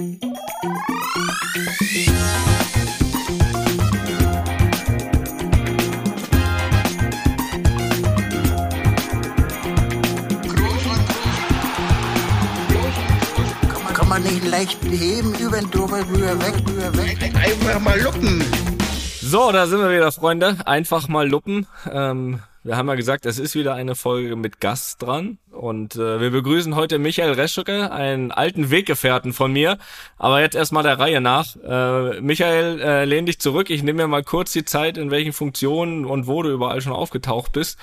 Kann man nicht leicht heben, über den drüber, rüber, weg, rüber, weg. Einfach mal luppen. So, da sind wir wieder, Freunde. Einfach mal luppen. Ähm, wir haben ja gesagt, es ist wieder eine Folge mit Gast dran. Und äh, wir begrüßen heute Michael Reschke, einen alten Weggefährten von mir. Aber jetzt erstmal der Reihe nach. Äh, Michael, äh, lehn dich zurück. Ich nehme mir mal kurz die Zeit, in welchen Funktionen und wo du überall schon aufgetaucht bist.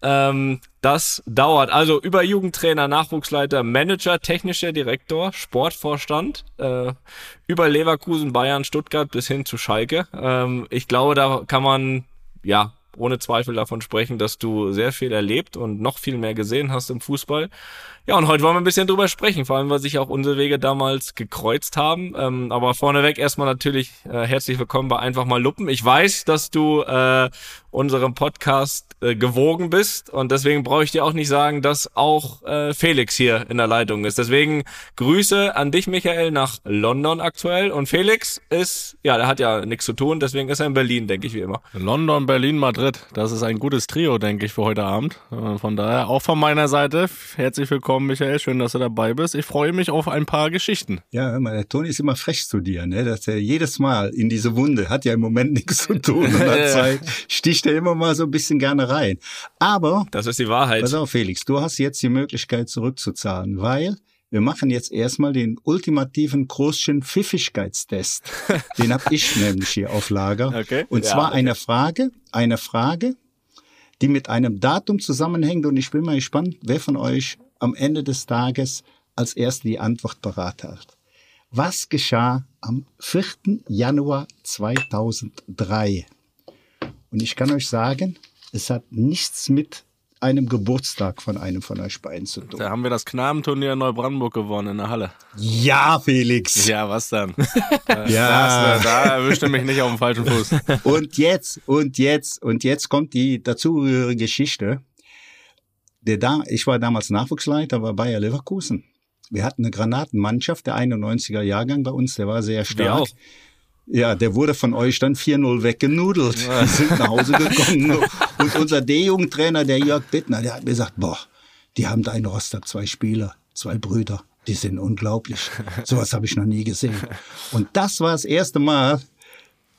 Ähm, das dauert. Also über Jugendtrainer, Nachwuchsleiter, Manager, technischer Direktor, Sportvorstand, äh, über Leverkusen, Bayern, Stuttgart bis hin zu Schalke. Ähm, ich glaube, da kann man ja ohne Zweifel davon sprechen, dass du sehr viel erlebt und noch viel mehr gesehen hast im Fußball. Ja, und heute wollen wir ein bisschen drüber sprechen, vor allem, weil sich auch unsere Wege damals gekreuzt haben. Ähm, aber vorneweg erstmal natürlich äh, herzlich willkommen bei Einfach mal Luppen. Ich weiß, dass du äh, unserem Podcast äh, gewogen bist und deswegen brauche ich dir auch nicht sagen, dass auch äh, Felix hier in der Leitung ist. Deswegen Grüße an dich, Michael, nach London aktuell. Und Felix ist, ja, der hat ja nichts zu tun, deswegen ist er in Berlin, denke ich, wie immer. London, Berlin, Madrid. Das ist ein gutes Trio, denke ich, für heute Abend. Äh, Von daher auch von meiner Seite herzlich willkommen, Michael. Schön, dass du dabei bist. Ich freue mich auf ein paar Geschichten. Ja, hör mal, der Toni ist immer frech zu dir, ne? Dass er jedes Mal in diese Wunde, hat ja im Moment nichts zu tun in der Zeit, sticht er immer mal so ein bisschen gerne rein. Aber, Das ist die Wahrheit. pass auf, Felix, du hast jetzt die Möglichkeit zurückzuzahlen, weil wir machen jetzt erstmal den ultimativen Großchen Pfiffigkeitstest. Den hab ich nämlich hier auf Lager. Okay. Und Ja, zwar okay. eine Frage, eine Frage, die mit einem Datum zusammenhängt. Und ich bin mal gespannt, wer von euch am Ende des Tages als erster die Antwort parat hat. Was geschah am 4. Januar 2003? Und ich kann euch sagen, es hat nichts mit einem Geburtstag von einem von euch beiden zu tun. Da haben wir das Knabenturnier in Neubrandenburg gewonnen in der Halle. Ja, Felix. Ja, was dann? Ja. Das, äh, da erwischte mich nicht auf dem falschen Fuß. Und jetzt, und jetzt, und jetzt kommt die dazugehörige Geschichte. Der da, ich war damals Nachwuchsleiter bei Bayer Leverkusen. Wir hatten eine Granatenmannschaft, der 91er Jahrgang bei uns, der war sehr stark. auch. Ja, der wurde von euch dann 4-0 weggenudelt. Die sind nach Hause gekommen. Und unser D-Jugendtrainer, der Jörg Bittner, der hat mir gesagt, boah, die haben da in Rostock zwei Spieler, zwei Brüder. Die sind unglaublich. Sowas habe ich noch nie gesehen. Und das war das erste Mal,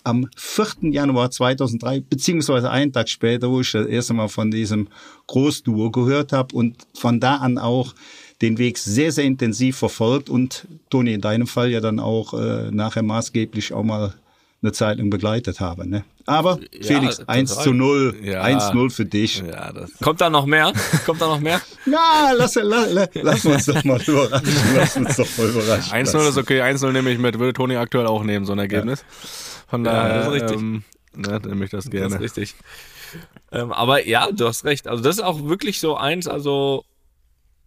am 4. Januar 2003, beziehungsweise einen Tag später, wo ich das erste Mal von diesem Großduo gehört habe und von da an auch den Weg sehr, sehr intensiv verfolgt und Toni, in deinem Fall ja dann auch äh, nachher maßgeblich auch mal eine Zeit lang begleitet habe. Ne? Aber Felix, total. 1 zu 0, Ja. 1-0 für dich. Ja. Kommt da noch mehr? Kommt da noch mehr? Ja, lass, lass, lass, lass uns doch mal überraschen. Lass uns doch mal überraschen. 1-0 ist okay, 1-0 nehme ich mit. Würde Toni aktuell auch nehmen, so ein Ergebnis. Von Ja, daher das ist richtig. Ähm, ne, nehme ich das Das gerne. ist richtig. Ähm, aber ja, du hast recht. Also das ist auch wirklich so eins, also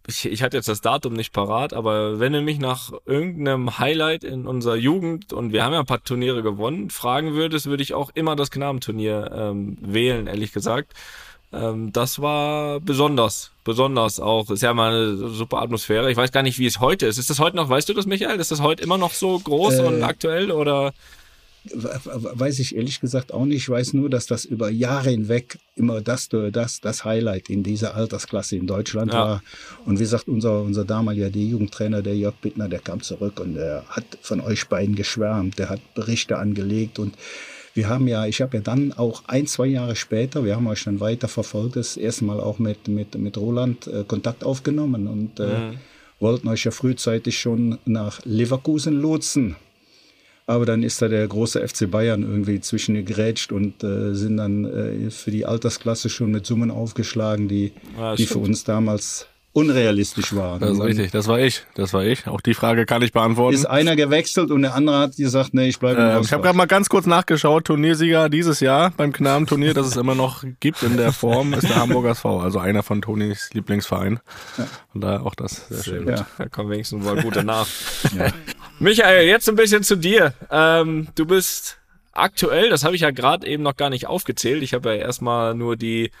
ich, ich hatte jetzt das Datum nicht parat, aber wenn du mich nach irgendeinem Highlight in unserer Jugend, und wir haben ja ein paar Turniere gewonnen, fragen würdest, würde ich auch immer das Knabenturnier ähm, wählen, ehrlich gesagt. Ähm, das war besonders, besonders auch. Ist ja mal eine super Atmosphäre. Ich weiß gar nicht, wie es heute ist. Ist das heute noch, weißt du das, Michael? Ist das heute immer noch so groß Äh, und aktuell oder? Weiß ich ehrlich gesagt auch nicht. Ich weiß nur, dass das über Jahre hinweg immer das, das, das Highlight in dieser Altersklasse in Deutschland Ja. war. Und wie gesagt, unser, unser damaliger D-Jugendtrainer, der Jörg Bittner, der kam zurück und der hat von euch beiden geschwärmt. Der hat Berichte angelegt und wir haben ja, ich habe ja dann auch ein, zwei Jahre später, wir haben euch dann weiter verfolgt, das erste Mal auch mit, mit, mit Roland äh, Kontakt aufgenommen und äh, wollten euch ja frühzeitig schon nach Leverkusen lotsen. Aber dann ist da der große FC Bayern irgendwie zwischen gegrätscht und äh, sind dann äh, für die Altersklasse schon mit Summen aufgeschlagen, die, Ja, die für uns damals unrealistisch waren. Das ist richtig, das war ich. Das war ich. Auch die Frage kann ich beantworten. Ist einer gewechselt und der andere hat gesagt, nee, ich bleibe im Ähm, ich habe gerade mal ganz kurz nachgeschaut. Turniersieger dieses Jahr beim Knabenturnier, das es immer noch gibt in der Form, ist der Hamburger SV, also einer von Tonis Lieblingsverein. Und da auch das sehr schön. Ja. Da kommen wenigstens mal gute nach. Michael, jetzt ein bisschen zu dir. Ähm, du bist aktuell, das habe ich ja gerade eben noch gar nicht aufgezählt. Ich habe ja erstmal nur die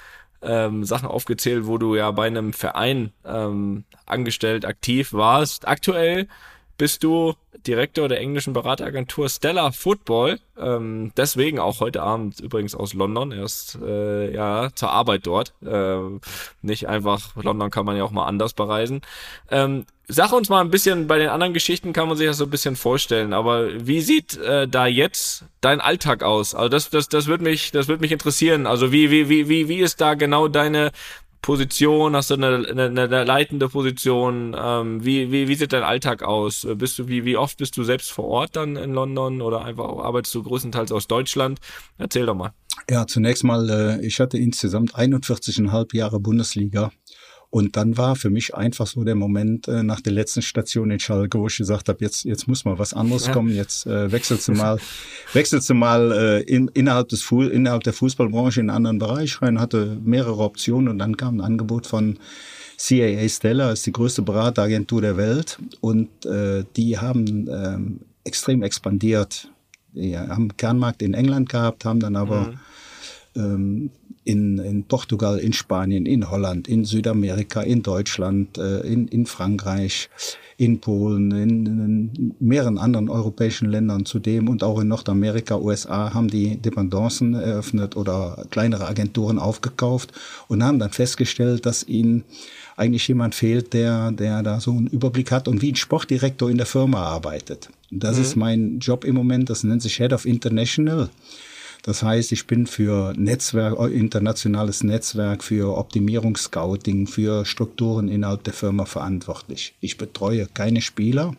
ähm, Sachen aufgezählt, wo du ja bei einem Verein ähm, angestellt aktiv warst. Aktuell bist du Direktor der englischen Berateragentur Stella Football. Ähm, deswegen auch heute Abend übrigens aus London. Erst äh, ja zur Arbeit dort. Ähm, nicht einfach, London kann man ja auch mal anders bereisen. Ähm, sag uns mal ein bisschen, bei den anderen Geschichten kann man sich das so ein bisschen vorstellen, aber wie sieht äh, da jetzt dein Alltag aus? Also das, das, das wird mich, das wird mich interessieren. Also wie, wie, wie, wie, wie ist da genau deine Position? Hast du eine, eine, eine leitende Position? Ähm, wie, wie, wie sieht dein Alltag aus? Bist du, wie, wie oft bist du selbst vor Ort dann in London oder einfach arbeitest du größtenteils aus Deutschland? Erzähl doch mal. Ja, zunächst mal, äh, ich hatte insgesamt 41,5 Jahre Bundesliga und dann war für mich einfach so der Moment äh, nach der letzten Station in Schalke, wo ich gesagt habe, jetzt, jetzt muss mal was anderes ja. kommen, jetzt äh, wechselst du mal, wechselst du mal äh, in, innerhalb, des Fu innerhalb der Fußballbranche in einen anderen Bereich rein, hatte mehrere Optionen und dann kam ein Angebot von CAA Stella, ist die größte Berateragentur der Welt und äh, die haben ähm, extrem expandiert. Die haben Kernmarkt in England gehabt, haben dann aber mhm ähm, in, in Portugal, in Spanien, in Holland, in Südamerika, in Deutschland, äh, in, in Frankreich, in Polen, in, in mehreren anderen europäischen Ländern zudem und auch in Nordamerika, USA haben die Dependancen eröffnet oder kleinere Agenturen aufgekauft und haben dann festgestellt, dass ihnen eigentlich jemand fehlt, der, der da so einen Überblick hat und wie ein Sportdirektor in der Firma arbeitet. Das mhm. ist mein Job im Moment, das nennt sich Head of International. Das heißt, ich bin für Netzwerk, internationales Netzwerk, für Optimierungsscouting, für Strukturen innerhalb der Firma verantwortlich. Ich betreue keine Spieler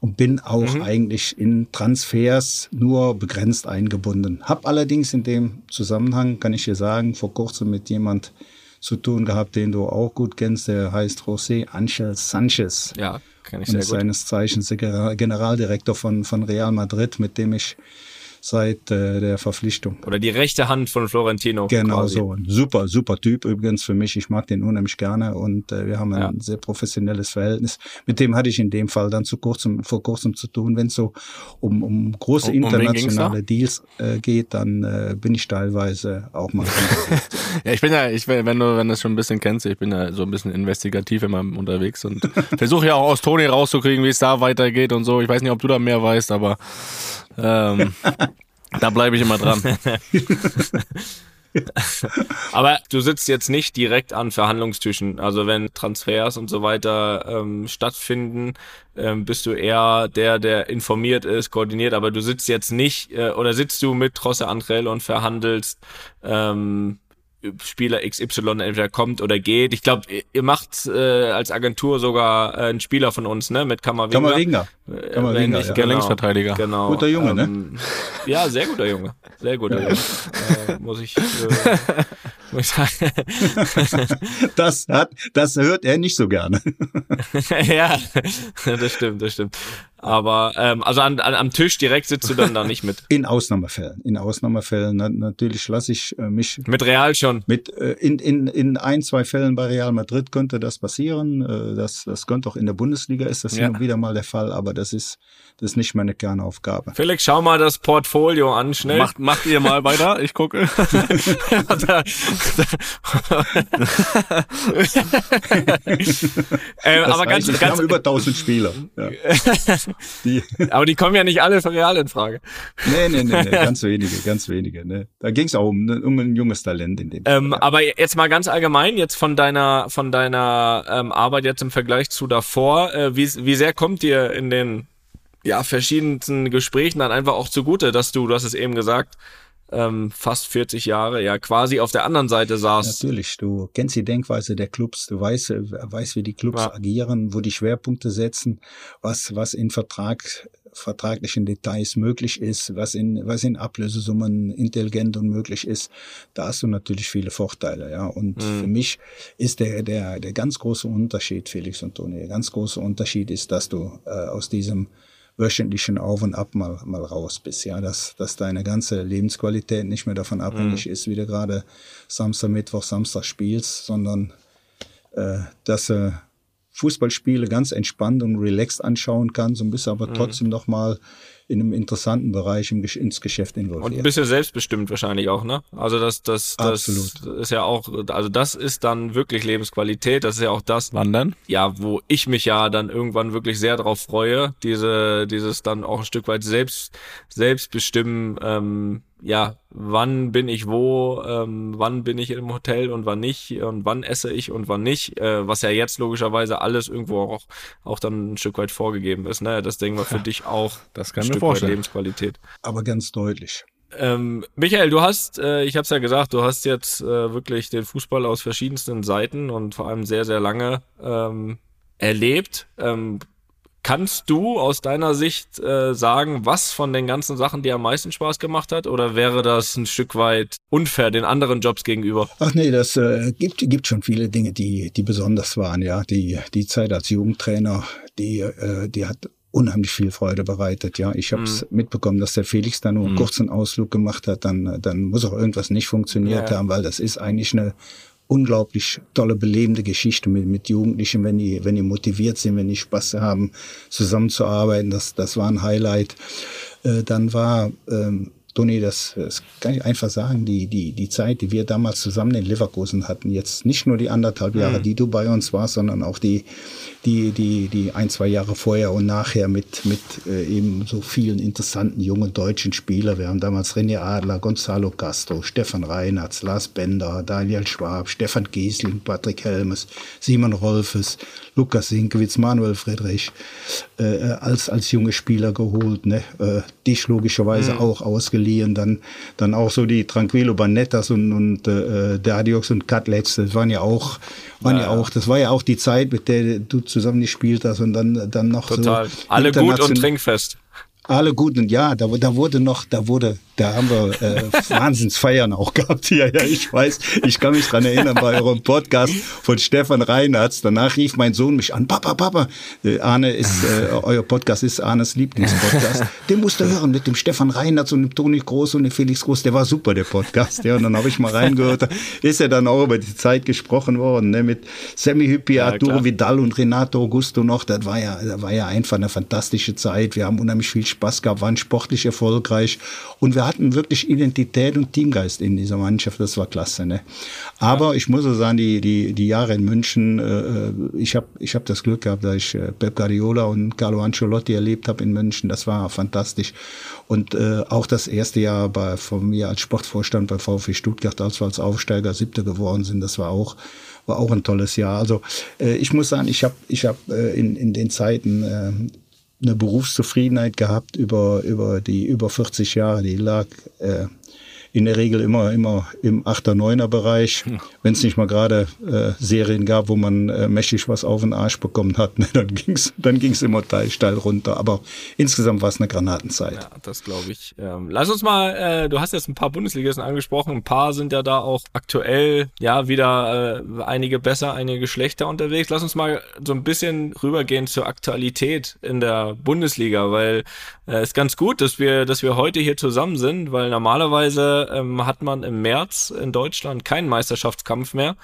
und bin auch mhm. eigentlich in Transfers nur begrenzt eingebunden. Hab allerdings in dem Zusammenhang, kann ich dir sagen, vor kurzem mit jemand zu tun gehabt, den du auch gut kennst, der heißt José Angel Sanchez. Ja, kenne ich sehr gut. seines Zeichens Generaldirektor von, von Real Madrid, mit dem ich seit äh, der Verpflichtung. Oder die rechte Hand von Florentino. Genau quasi. so. Ein super, super Typ übrigens für mich. Ich mag den unheimlich gerne und äh, wir haben ein ja. sehr professionelles Verhältnis. Mit dem hatte ich in dem Fall dann zu kurzem, vor kurzem zu tun. Wenn es so um, um große um, internationale um Deals äh, geht, dann äh, bin ich teilweise auch mal. ja, ich bin ja, ich, wenn du, wenn du es schon ein bisschen kennst, ich bin ja so ein bisschen investigativ immer unterwegs und versuche ja auch aus Toni rauszukriegen, wie es da weitergeht und so. Ich weiß nicht, ob du da mehr weißt, aber ähm, da bleibe ich immer dran. Aber du sitzt jetzt nicht direkt an Verhandlungstischen. Also wenn Transfers und so weiter ähm, stattfinden, ähm, bist du eher der, der informiert ist, koordiniert. Aber du sitzt jetzt nicht äh, oder sitzt du mit Trosse Andrell und verhandelst ähm, Spieler XY entweder kommt oder geht. Ich glaube, ihr macht äh, als Agentur sogar äh, einen Spieler von uns, ne? Mit Kammerwinger. Kammerwinger. Äh, Kammerwinger, ja. genau, Linksverteidiger. Genau. Guter Junge, ne? ähm, ne? Ja, sehr guter Junge. Sehr guter. Junge. Äh, muss ich, äh, muss ich sagen. das hat, das hört er nicht so gerne. ja, das stimmt, das stimmt. Aber ähm, also an, an, am Tisch direkt sitzt du dann da nicht mit. In Ausnahmefällen. In Ausnahmefällen na, natürlich lasse ich äh, mich mit Real schon. Mit äh, in, in, in ein zwei Fällen bei Real Madrid könnte das passieren. Äh, das das könnte auch in der Bundesliga ist das ja. hin und wieder mal der Fall, aber das ist das ist nicht meine Kernaufgabe. Felix, schau mal das Portfolio an, schnell. Macht, macht ihr mal weiter, ich gucke. ähm, aber ganz, ganz, haben über 1000 Spieler. Ja. Die. Aber die kommen ja nicht alle für Real in Frage. Nee, nee, nee, nee ganz wenige, ganz wenige. Ne? Da ging es auch um, um ein junges Talent in dem ähm, Fall. Aber jetzt mal ganz allgemein, jetzt von deiner, von deiner ähm, Arbeit jetzt im Vergleich zu davor, äh, wie, wie sehr kommt dir in den ja, verschiedensten Gesprächen dann einfach auch zugute, dass du, du hast es eben gesagt, ähm, fast 40 Jahre ja quasi auf der anderen Seite saß. Natürlich, du kennst die Denkweise der Clubs, du weißt, äh, weißt wie die Clubs ja. agieren, wo die Schwerpunkte setzen, was, was in Vertrag, vertraglichen Details möglich ist, was in, was in Ablösesummen intelligent und möglich ist. Da hast du natürlich viele Vorteile, ja. Und mhm. für mich ist der, der, der ganz große Unterschied, Felix und Toni, der ganz große Unterschied ist, dass du äh, aus diesem wöchentlichen Auf und Ab mal, mal raus bist, ja, dass, dass deine ganze Lebensqualität nicht mehr davon abhängig mhm. ist, wie du gerade Samstag, Mittwoch, Samstag spielst, sondern äh, dass du Fußballspiele ganz entspannt und relaxed anschauen kann, so ein bisschen aber trotzdem noch mal in einem interessanten Bereich im, ins Geschäft Und ein involviert. bisschen selbstbestimmt wahrscheinlich auch, ne? Also das, das, das Absolut. ist ja auch, also das ist dann wirklich Lebensqualität. Das ist ja auch das, Wann denn? ja, wo ich mich ja dann irgendwann wirklich sehr drauf freue, diese, dieses dann auch ein Stück weit selbst, selbst bestimmen, ähm, ja, wann bin ich wo, ähm, wann bin ich im Hotel und wann nicht und wann esse ich und wann nicht, äh, was ja jetzt logischerweise alles irgendwo auch, auch dann ein Stück weit vorgegeben ist, ne? Das denken wir für dich auch Das kann ein Stück weit vorstellen. Lebensqualität. aber ganz deutlich. Ähm, Michael, du hast, äh, ich habe es ja gesagt, du hast jetzt äh, wirklich den Fußball aus verschiedensten Seiten und vor allem sehr, sehr lange ähm, erlebt. Ähm, kannst du aus deiner Sicht äh, sagen, was von den ganzen Sachen dir am meisten Spaß gemacht hat? Oder wäre das ein Stück weit unfair den anderen Jobs gegenüber? Ach nee, das äh, gibt, gibt schon viele Dinge, die, die besonders waren, ja. Die, die Zeit als Jugendtrainer, die, äh, die hat unheimlich viel Freude bereitet, ja. Ich habe es mitbekommen, dass der Felix da nur einen kurzen Ausflug gemacht hat, dann, dann muss auch irgendwas nicht funktioniert Ja. haben, weil das ist eigentlich eine unglaublich tolle, belebende Geschichte mit, mit Jugendlichen, wenn die, wenn die motiviert sind, wenn die Spaß haben, zusammenzuarbeiten. Das, das war ein Highlight. Äh, dann war, ähm, Toni, das, das kann ich einfach sagen, die, die, die Zeit, die wir damals zusammen in Leverkusen hatten, jetzt nicht nur die anderthalb Jahre, die du bei uns warst, sondern auch die, die, die, die ein, zwei Jahre vorher und nachher mit, mit äh, eben so vielen interessanten jungen deutschen Spielern. Wir haben damals René Adler, Gonzalo Castro, Stefan Reinhardt, Lars Bender, Daniel Schwab, Stefan Giesling, Patrick Helmes, Simon Rolfes, Lukas Sinkewitz, Manuel Friedrich äh, als, als junge Spieler geholt. Ne? Äh, dich logischerweise auch ausgeliehen. Dann, dann auch so die Tranquilo Banettas und, und äh, Dadios und Cutlets, das waren ja auch, waren ja, auch, das war ja auch die Zeit, mit der du zusammen gespielt hast und dann, dann noch Total. so Alle gut und trinkfest. Alle guten, ja, da, da wurde noch, da wurde, da haben wir äh, Wahnsinnsfeiern auch gehabt. Ja, ja, ich weiß, ich kann mich dran erinnern bei eurem Podcast von Stefan Reinhardt. Danach rief mein Sohn mich an, Papa, Papa, äh, Arne ist, äh, euer Podcast ist Arnes Lieblingspodcast. Den musst du hören mit dem Stefan Reinhardt und dem Toni Groß und dem Felix Groß. Der war super, der Podcast. Ja, und dann habe ich mal reingehört, da ist ja dann auch über die Zeit gesprochen worden, ne, mit Sammy Hüppi, Ja, Arturo. Vidal und Renato Augusto noch. Das war ja, das war ja einfach eine fantastische Zeit. Wir haben unheimlich viel Spaß gehabt, waren sportlich erfolgreich und wir hatten wirklich Identität und Teamgeist in dieser Mannschaft. Das war klasse. Ne? Aber ich muss sagen, die, die, die Jahre in München, äh, ich habe ich hab das Glück gehabt, dass ich äh, Pep Guardiola und Carlo Ancelotti erlebt habe in München. Das war fantastisch. Und äh, auch das erste Jahr bei, von mir als Sportvorstand bei VfB Stuttgart, als wir als Aufsteiger Siebter geworden sind, das war auch war auch ein tolles Jahr. Also äh, ich muss sagen, ich habe ich hab, äh, in, in den Zeiten äh, eine Berufszufriedenheit gehabt über, über die über 40 Jahre. Die lag äh, in der Regel immer, immer im 8er, 9er Bereich. Wenn es nicht mal gerade äh, Serien gab, wo man äh, mächtig was auf den Arsch bekommen hat, ne, dann ging's dann ging's immer steil, steil runter. Aber insgesamt war es eine Granatenzeit. Ja, das glaube ich. Ähm, lass uns mal, äh, du hast jetzt ein paar Bundesligisten angesprochen, ein paar sind ja da auch aktuell, ja, wieder äh, einige besser, einige schlechter unterwegs. Lass uns mal so ein bisschen rübergehen zur Aktualität in der Bundesliga, weil äh, ist ganz gut, dass wir, dass wir heute hier zusammen sind, weil normalerweise ähm, hat man im März in Deutschland keinen Meisterschaftskampf mehr.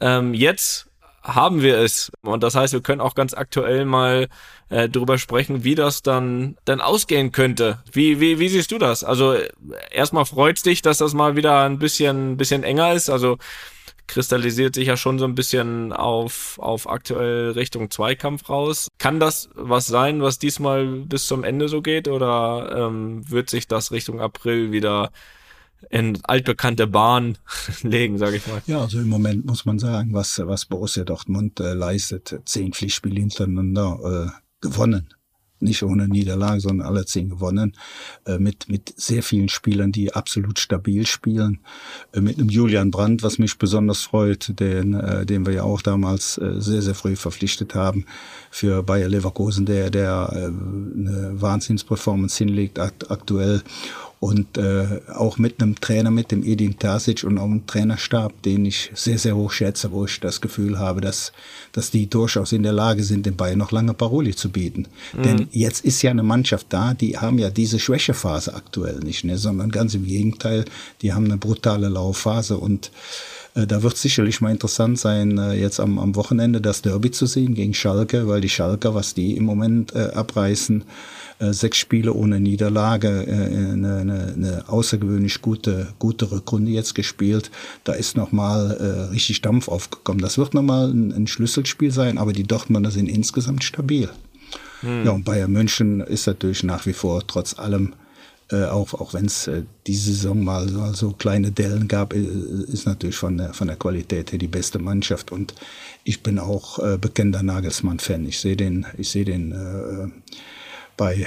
Ähm, jetzt haben wir es. Und das heißt, wir können auch ganz aktuell mal äh, drüber sprechen, wie das dann, dann ausgehen könnte. Wie, wie, wie siehst du das? Also äh, erstmal freut's dich, dass das mal wieder ein bisschen, bisschen enger ist. Also kristallisiert sich ja schon so ein bisschen auf, auf aktuell Richtung Zweikampf raus. Kann das was sein, was diesmal bis zum Ende so geht? Oder ähm, wird sich das Richtung April wieder in altbekannte Bahn legen, sage ich mal? Ja, also im Moment muss man sagen, was, was Borussia Dortmund äh, leistet, zehn Pflichtspiele hintereinander äh, gewonnen. Nicht ohne Niederlage, sondern alle zehn gewonnen. Äh, mit, mit sehr vielen Spielern, die absolut stabil spielen. Äh, mit einem Julian Brandt, was mich besonders freut, den, äh, den wir ja auch damals äh, sehr, sehr früh verpflichtet haben für Bayer Leverkusen, der, der äh, eine Wahnsinnsperformance hinlegt akt aktuell und äh, auch mit einem Trainer, mit dem Edin Terzic und auch einem Trainerstab, den ich sehr, sehr hoch schätze, wo ich das Gefühl habe, dass, dass die durchaus in der Lage sind, den Bayern noch lange Paroli zu bieten. Denn jetzt ist ja eine Mannschaft da, die haben ja diese Schwächephase aktuell nicht, ne, sondern ganz im Gegenteil, die haben eine brutale Laufphase und da wird sicherlich mal interessant sein, äh, jetzt am, am Wochenende das Derby zu sehen gegen Schalke, weil die Schalker, was die im Moment äh, abreißen, äh, sechs Spiele ohne Niederlage, äh, eine, eine, eine außergewöhnlich gute, gute Rückrunde jetzt gespielt. Da ist nochmal äh, richtig Dampf aufgekommen. Das wird nochmal ein, ein Schlüsselspiel sein, aber die Dortmunder sind insgesamt stabil. Hm. Ja, und Bayern München ist natürlich nach wie vor trotz allem äh, auch, auch wenn es äh, diese Saison mal so, so kleine Dellen gab, äh, ist natürlich von der, von der Qualität her die beste Mannschaft. Und ich bin auch äh, bekennender Nagelsmann-Fan. Ich sehe den, ich sehe den äh, bei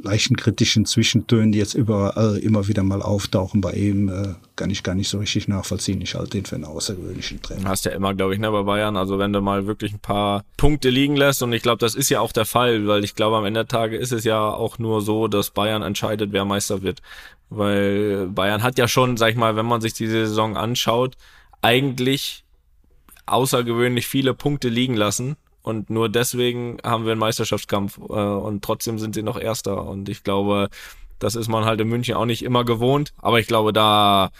leichten kritischen Zwischentönen, die jetzt überall immer wieder mal auftauchen bei ihm, äh, kann ich gar nicht so richtig nachvollziehen. Ich halte ihn für einen außergewöhnlichen Trainer. Hast ja immer, glaube ich, ne, bei Bayern. Also wenn du mal wirklich ein paar Punkte liegen lässt und ich glaube, das ist ja auch der Fall, weil ich glaube, am Ende der Tage ist es ja auch nur so, dass Bayern entscheidet, wer Meister wird. Weil Bayern hat ja schon, sag ich mal, wenn man sich diese Saison anschaut, eigentlich außergewöhnlich viele Punkte liegen lassen und nur deswegen haben wir einen Meisterschaftskampf äh, und trotzdem sind sie noch Erster. Und ich glaube, das ist man halt in München auch nicht immer gewohnt. Aber ich glaube, da,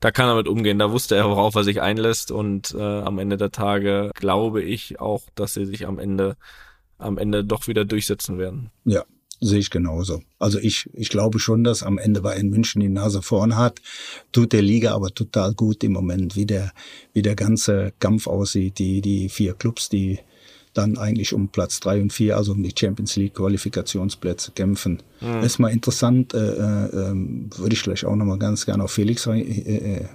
da kann er mit umgehen. Da wusste er, worauf er sich einlässt. Und äh, am Ende der Tage glaube ich auch, dass sie sich am Ende, am Ende doch wieder durchsetzen werden. Ja, sehe ich genauso. Also ich, ich glaube schon, dass am Ende bei in München die Nase vorn hat. Tut der Liga aber total gut im Moment, wie der, wie der ganze Kampf aussieht. Die, die vier Clubs, die dann eigentlich um Platz drei und vier, also um die Champions League Qualifikationsplätze kämpfen. Mhm. Ist mal interessant, äh, äh, würde ich vielleicht auch nochmal ganz gerne auf Felix äh, äh,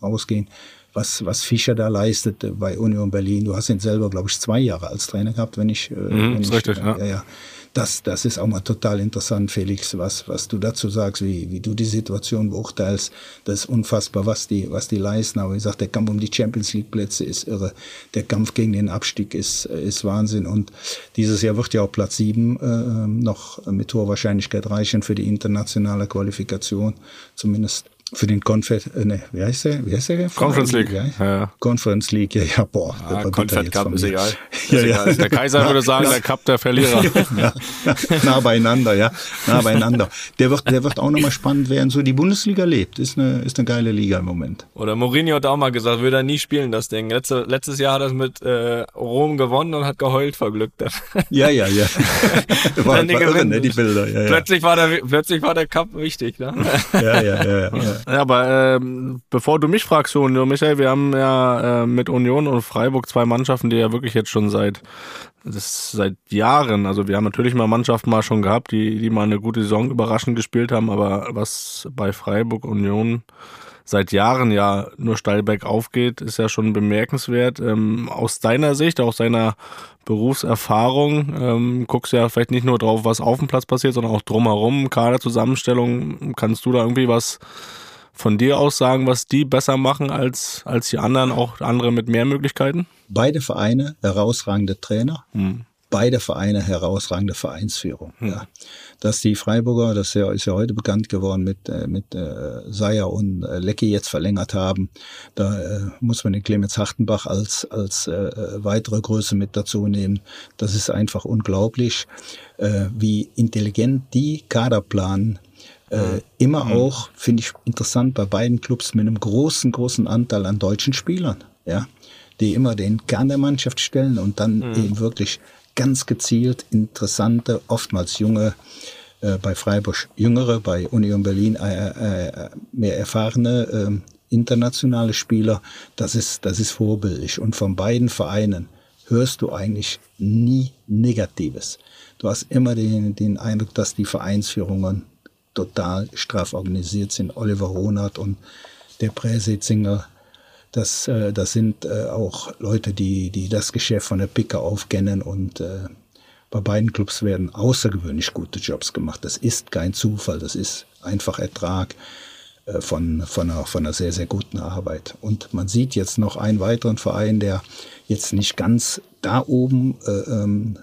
rausgehen, was, was Fischer da leistet bei Union Berlin. Du hast ihn selber, glaube ich, zwei Jahre als Trainer gehabt, wenn ich. Äh, mhm, wenn ich, richtig, ja. ja, ja das, das ist auch mal total interessant, Felix, was, was du dazu sagst, wie, wie du die Situation beurteilst. Das ist unfassbar, was die, was die leisten. Aber wie gesagt, der Kampf um die Champions League Plätze ist irre. Der Kampf gegen den Abstieg ist, ist Wahnsinn. Und dieses Jahr wird ja auch Platz sieben äh, noch mit hoher Wahrscheinlichkeit reichen für die internationale Qualifikation. Zumindest für den Conference, äh, ne, wie heißt der? Wie heißt der? Conference League. Ja, ja. Conference League, ja, ja, boah. Ah, Conference Cup ist egal. ja, ja. Der Kaiser würde sagen, der Cup der Verlierer. ja, nah beieinander, ja, nah beieinander. Der wird, der wird auch nochmal spannend werden, so die Bundesliga lebt. Ist eine, ist eine geile Liga im Moment. Oder Mourinho hat auch mal gesagt, würde er nie spielen, das Ding. Letzte, letztes Jahr hat er es mit äh, Rom gewonnen und hat geheult vor Glück. ja, ja, ja. war, war irre, ne, die Bilder. Ja, ja. Plötzlich war der, plötzlich war der Cup wichtig, ne? ja, ja, ja. ja. Ja, aber ähm, bevor du mich fragst, Union, Michael, wir haben ja äh, mit Union und Freiburg zwei Mannschaften, die ja wirklich jetzt schon seit das seit Jahren, also wir haben natürlich mal Mannschaften mal schon gehabt, die, die mal eine gute Saison überraschend gespielt haben, aber was bei Freiburg Union seit Jahren ja nur steil bergauf geht, ist ja schon bemerkenswert. Ähm, aus deiner Sicht, aus deiner Berufserfahrung, ähm, guckst du ja vielleicht nicht nur drauf, was auf dem Platz passiert, sondern auch drumherum, Kaderzusammenstellung. Kannst du da irgendwie was von dir aus sagen, was die besser machen als, als die anderen, auch andere mit mehr Möglichkeiten? Beide Vereine herausragende Trainer. Hm. Beide Vereine herausragende Vereinsführung. Hm. Ja. Dass die Freiburger, das ist ja, heute bekannt geworden, mit, äh, mit äh, Seier und äh, Leckie jetzt verlängert haben, da äh, muss man den Clemens Hartenbach als, als äh, weitere Größe mit dazu nehmen. Das ist einfach unglaublich, äh, wie intelligent die Kader planen äh, immer mhm. auch, finde ich interessant, bei beiden Clubs mit einem großen, großen Anteil an deutschen Spielern, ja, die immer den Kern der Mannschaft stellen und dann mhm. eben wirklich ganz gezielt interessante, oftmals junge, äh, bei Freiburg jüngere, bei Union Berlin äh, äh, mehr erfahrene äh, internationale Spieler. Das ist, das ist vorbildlich. Und von beiden Vereinen hörst du eigentlich nie Negatives. Du hast immer den, den Eindruck, dass die Vereinsführungen total straff organisiert sind. Oliver Ronert und der Präsitzinger, das, äh, das sind äh, auch Leute, die, die das Geschäft von der Picke auf kennen und äh, bei beiden Clubs werden außergewöhnlich gute Jobs gemacht. Das ist kein Zufall, das ist einfach Ertrag äh, von, von, einer, von einer sehr, sehr guten Arbeit. Und man sieht jetzt noch einen weiteren Verein, der jetzt nicht ganz da oben äh, ähm,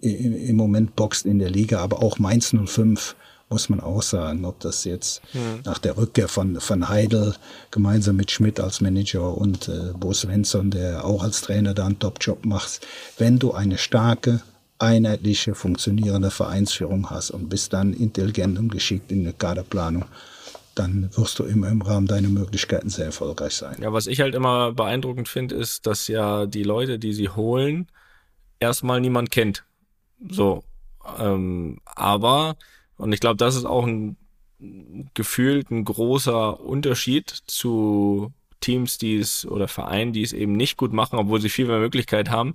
im Moment boxt in der Liga, aber auch Mainz 05 muss man auch sagen, ob das jetzt mhm. nach der Rückkehr von, von Heidel gemeinsam mit Schmidt als Manager und äh, Bo Svensson, der auch als Trainer da einen Top-Job macht, wenn du eine starke, einheitliche, funktionierende Vereinsführung hast und bist dann intelligent und geschickt in der Kaderplanung, dann wirst du immer im Rahmen deiner Möglichkeiten sehr erfolgreich sein. Ja, was ich halt immer beeindruckend finde, ist, dass ja die Leute, die sie holen, erstmal niemand kennt. So. Ähm, aber, und ich glaube, das ist auch ein gefühlt ein großer Unterschied zu Teams, die es oder Vereinen, die es eben nicht gut machen, obwohl sie viel mehr Möglichkeit haben.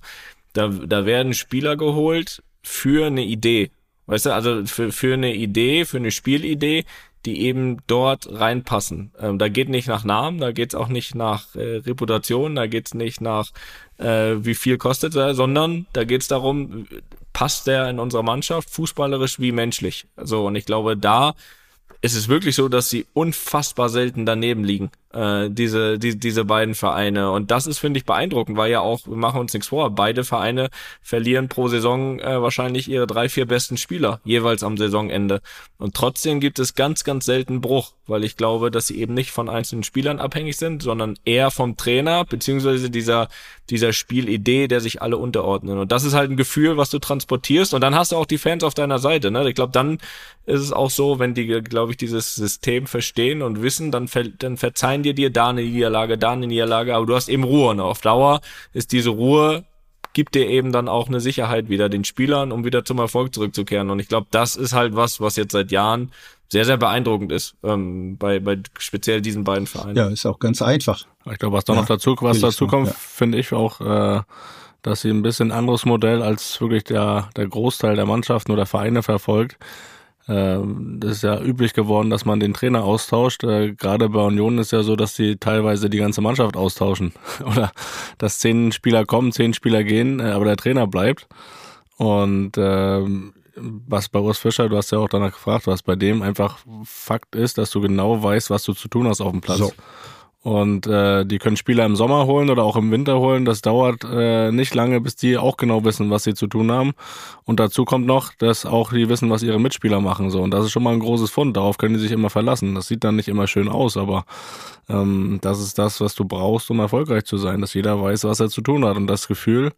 Da, da werden Spieler geholt für eine Idee. Weißt du, also für, für eine Idee, für eine Spielidee, die eben dort reinpassen. Ähm, da geht nicht nach Namen, da geht's auch nicht nach äh, Reputation, da geht's nicht nach äh, wie viel kostet er, sondern da geht's darum, passt der in unserer Mannschaft, fußballerisch wie menschlich. So, und ich glaube, da ist es wirklich so, dass sie unfassbar selten daneben liegen äh, diese, die, diese beiden Vereine. Und das ist, finde ich, beeindruckend, weil ja auch, wir machen uns nichts vor, beide Vereine verlieren pro Saison äh, wahrscheinlich ihre drei, vier besten Spieler, jeweils am Saisonende. Und trotzdem gibt es ganz, ganz selten Bruch, weil ich glaube, dass sie eben nicht von einzelnen Spielern abhängig sind, sondern eher vom Trainer, beziehungsweise dieser, dieser Spielidee, der sich alle unterordnen. Und das ist halt ein Gefühl, was du transportierst. Und dann hast du auch die Fans auf deiner Seite. Ne? Ich glaube, dann ist es auch so, wenn die, glaube ich, dieses System verstehen und wissen, dann, ver dann verzeihen verzeihen dir dir da eine Niederlage, da eine Niederlage, aber du hast eben Ruhe. Und auf Dauer ist diese Ruhe gibt dir eben dann auch eine Sicherheit wieder den Spielern, um wieder zum Erfolg zurückzukehren. Und ich glaube, das ist halt was, was jetzt seit Jahren sehr, sehr beeindruckend ist, ähm, bei, bei speziell diesen beiden Vereinen. Ja, ist auch ganz einfach. Ich glaube, was da ja, noch dazu, was dazu kommt, ja. finde ich auch, äh, dass sie ein bisschen anderes Modell als wirklich der, der Großteil der Mannschaften oder Vereine verfolgt. Ähm, das ist ja üblich geworden, dass man den Trainer austauscht. Äh, gerade bei Union ist ja so, dass sie teilweise die ganze Mannschaft austauschen. Oder dass zehn Spieler kommen, zehn Spieler gehen, äh, aber der Trainer bleibt. Und ähm, was bei Urs Fischer, du hast ja auch danach gefragt, was bei dem einfach Fakt ist, dass du genau weißt, was du zu tun hast auf dem Platz. So. Und äh, die können Spieler im Sommer holen oder auch im Winter holen. Das dauert äh, nicht lange, bis die auch genau wissen, was sie zu tun haben. Und dazu kommt noch, dass auch die wissen, was ihre Mitspieler machen. So. Und das ist schon mal ein großes Fund. Darauf können die sich immer verlassen. Das sieht dann nicht immer schön aus, aber ähm, das ist das, was du brauchst, um erfolgreich zu sein. Dass jeder weiß, was er zu tun hat. Und das Gefühl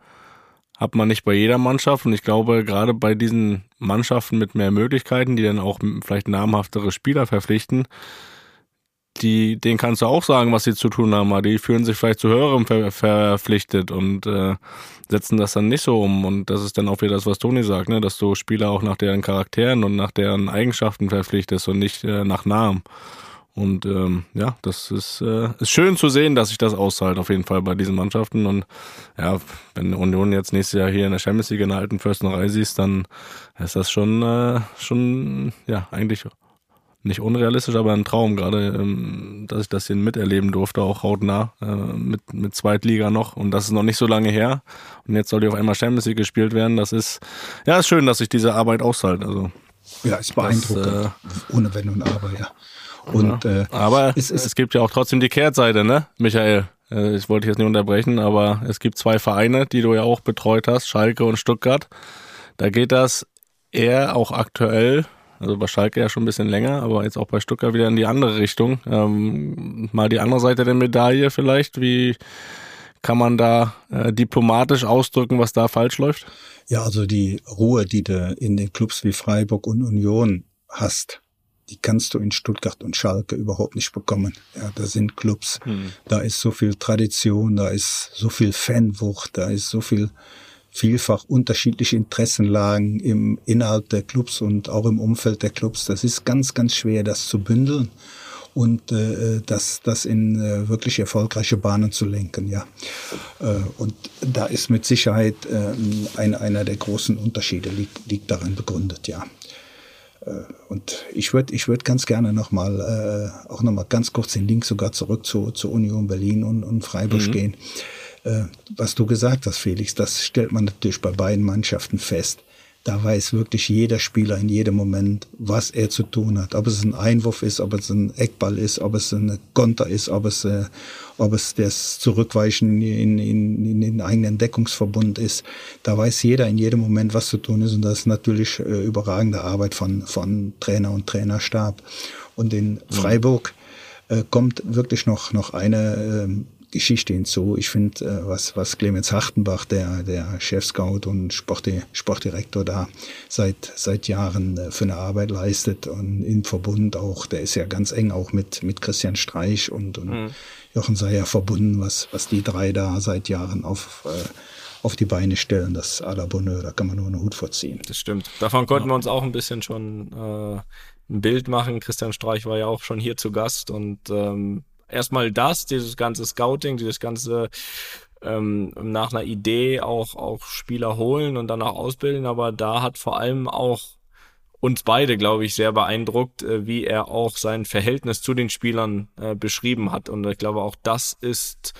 hat man nicht bei jeder Mannschaft. Und ich glaube, gerade bei diesen Mannschaften mit mehr Möglichkeiten, die dann auch vielleicht namhaftere Spieler verpflichten, die, denen kannst du auch sagen, was sie zu tun haben, aber die fühlen sich vielleicht zu höherem ver verpflichtet und äh, setzen das dann nicht so um. Und das ist dann auch wieder das, was Toni sagt, ne? dass du Spieler auch nach deren Charakteren und nach deren Eigenschaften verpflichtest und nicht äh, nach Namen. Und ähm, ja, das ist, äh, ist schön zu sehen, dass sich das auszahlt, auf jeden Fall bei diesen Mannschaften. Und ja, wenn Union jetzt nächstes Jahr hier in der Champions League in der alten Fürstenrei siehst, dann ist das schon, äh, schon ja, eigentlich nicht unrealistisch, aber ein Traum, gerade, ähm, dass ich das hier miterleben durfte, auch hautnah, äh, mit, mit Zweitliga noch. Und das ist noch nicht so lange her. Und jetzt soll die auf einmal Champions League gespielt werden. Das ist, ja, ist schön, dass sich diese Arbeit auszahlt. Also, ja, ist beeindruckend. Das, äh, Ohne Wenn und Aber, ja. Und, ja. Äh, aber es, es, es gibt ja auch trotzdem die Kehrtseite, ne, Michael? Äh, ich wollte dich jetzt nicht unterbrechen, aber es gibt zwei Vereine, die du ja auch betreut hast, Schalke und Stuttgart. Da geht das eher auch aktuell also bei Schalke ja schon ein bisschen länger, aber jetzt auch bei Stuttgart wieder in die andere Richtung. Ähm, mal die andere Seite der Medaille vielleicht. Wie kann man da äh, diplomatisch ausdrücken, was da falsch läuft? Ja, also die Ruhe, die du in den Clubs wie Freiburg und Union hast, die kannst du in Stuttgart und Schalke überhaupt nicht bekommen. Ja, da sind Clubs, hm. da ist so viel Tradition, da ist so viel Fanwucht, da ist so viel vielfach unterschiedliche Interessenlagen im innerhalb der Clubs und auch im Umfeld der Clubs. Das ist ganz, ganz schwer, das zu bündeln und äh, das, das in äh, wirklich erfolgreiche Bahnen zu lenken, ja. Äh, und da ist mit Sicherheit äh, ein, einer der großen Unterschiede liegt, liegt darin begründet, ja. Äh, und ich würde ich würd ganz gerne nochmal, äh, auch nochmal ganz kurz den Link sogar zurück zu, zu Union Berlin und, und Freiburg mhm. gehen was du gesagt hast, Felix, das stellt man natürlich bei beiden Mannschaften fest. Da weiß wirklich jeder Spieler in jedem Moment, was er zu tun hat. Ob es ein Einwurf ist, ob es ein Eckball ist, ob es ein Konter ist, ob es, äh, ob es das Zurückweichen in, in, in den eigenen Deckungsverbund ist. Da weiß jeder in jedem Moment, was zu tun ist. Und das ist natürlich äh, überragende Arbeit von, von Trainer und Trainerstab. Und in Freiburg äh, kommt wirklich noch, noch eine, äh, Geschichte hinzu. Ich finde, äh, was, was Clemens Hartenbach, der, der Chef-Scout und Sportdi Sportdirektor da seit, seit Jahren äh, für eine Arbeit leistet und im Verbund auch, der ist ja ganz eng auch mit, mit Christian Streich und, und mhm. Jochen Seyer verbunden, was, was die drei da seit Jahren auf, äh, auf die Beine stellen, das à la Bonheur, da kann man nur einen Hut vorziehen. Das stimmt. Davon konnten ja. wir uns auch ein bisschen schon äh, ein Bild machen. Christian Streich war ja auch schon hier zu Gast und ähm, erstmal das, dieses ganze Scouting, dieses ganze ähm, nach einer Idee auch, auch Spieler holen und dann auch ausbilden, aber da hat vor allem auch uns beide, glaube ich, sehr beeindruckt, äh, wie er auch sein Verhältnis zu den Spielern äh, beschrieben hat. Und ich glaube, auch das ist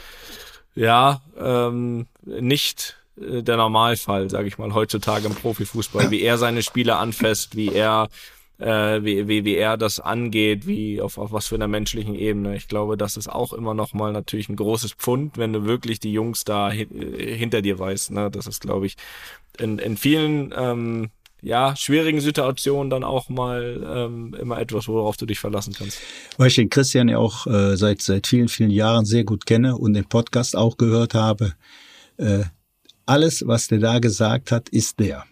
ja ähm, nicht äh, der Normalfall, sage ich mal, heutzutage im Profifußball, wie er seine Spieler anfasst, wie er äh, wie, wie, wie er das angeht, wie auf, auf was für einer menschlichen Ebene. Ich glaube, das ist auch immer noch mal natürlich ein großes Pfund, wenn du wirklich die Jungs da hin, äh, hinter dir weißt. Ne? Das ist, glaube ich, in, in vielen ähm, ja, schwierigen Situationen dann auch mal ähm, immer etwas, worauf du dich verlassen kannst. Weil ich den Christian ja auch äh, seit, seit vielen, vielen Jahren sehr gut kenne und den Podcast auch gehört habe. Äh, alles, was der da gesagt hat, ist der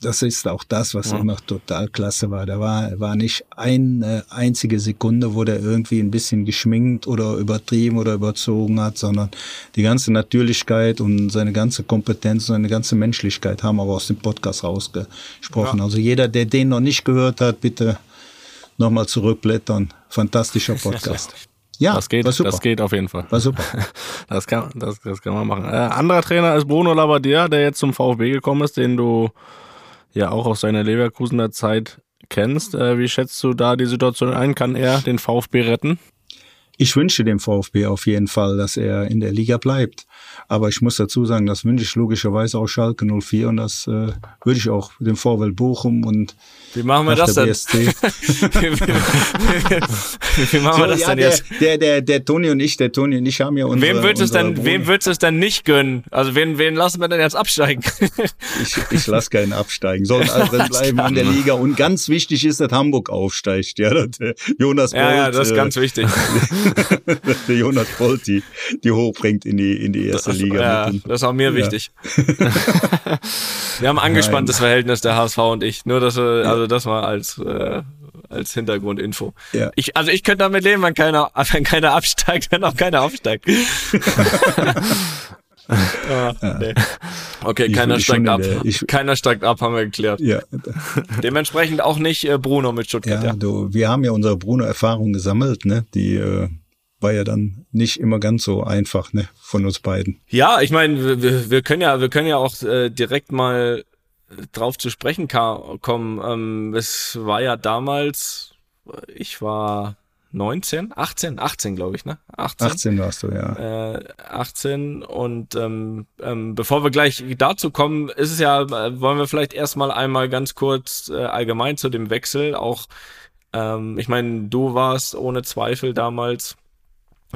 das ist auch das, was ja. immer total klasse war. Da war, war nicht eine einzige Sekunde, wo der irgendwie ein bisschen geschminkt oder übertrieben oder überzogen hat, sondern die ganze Natürlichkeit und seine ganze Kompetenz, seine ganze Menschlichkeit haben aber aus dem Podcast rausgesprochen. Ja. Also jeder, der den noch nicht gehört hat, bitte nochmal zurückblättern. Fantastischer Podcast. Ja, das geht, das geht auf jeden Fall. War super. Das kann, das, das kann man machen. Äh, anderer Trainer ist Bruno Labbadia, der jetzt zum VfB gekommen ist, den du ja auch aus seiner Leverkusener Zeit kennst. Äh, wie schätzt du da die Situation ein? Kann er den VfB retten? Ich wünsche dem VfB auf jeden Fall, dass er in der Liga bleibt. Aber ich muss dazu sagen, das wünsche ich logischerweise auch Schalke 04 und das äh, würde ich auch dem VfL Bochum und Wie machen wir das denn? wie, machen wir das denn jetzt? Der, der, der Toni und ich, der Toni und ich haben ja unsere, Wem würdest es dann, wem würdest du es dann nicht gönnen? Also wen, wen lassen wir denn jetzt absteigen? ich, ich lasse keinen absteigen. Sollen alle drin bleiben in der Liga. Und ganz wichtig ist, dass Hamburg aufsteigt. Ja, der Jonas Bolt, ja, ja, das ist äh, ganz wichtig. der Jonas Bolt die, die hochbringt in die, in die erste Liga. Ja, das ist auch mir ja. wichtig. wir haben angespanntes Nein. Verhältnis, der HSV und ich. Nur, dass also das mal als, äh, als Hintergrundinfo. Ja. Ich, also ich könnte damit leben, wenn keiner, wenn keiner absteigt, wenn auch keiner aufsteigt. ah, nee. Okay, ich keiner steigt ab. Der, ich, keiner steigt ab, haben wir geklärt. Ja. Dementsprechend auch nicht äh, Bruno mit Stuttgart. Ja, ja. Du, wir haben ja unsere Bruno-Erfahrung gesammelt, ne? Die äh, war ja dann nicht immer ganz so einfach, ne, von uns beiden. Ja, ich meine, wir, wir können ja, wir können ja auch äh, direkt mal drauf zu sprechen kommen. Ähm, es war ja damals, ich war 19, 18, 18 glaube ich, ne? 18. 18 warst du, ja. Äh, 18 und ähm, ähm, bevor wir gleich dazu kommen, ist es ja, äh, wollen wir vielleicht erstmal einmal ganz kurz äh, allgemein zu dem Wechsel auch, ähm, ich meine, du warst ohne Zweifel damals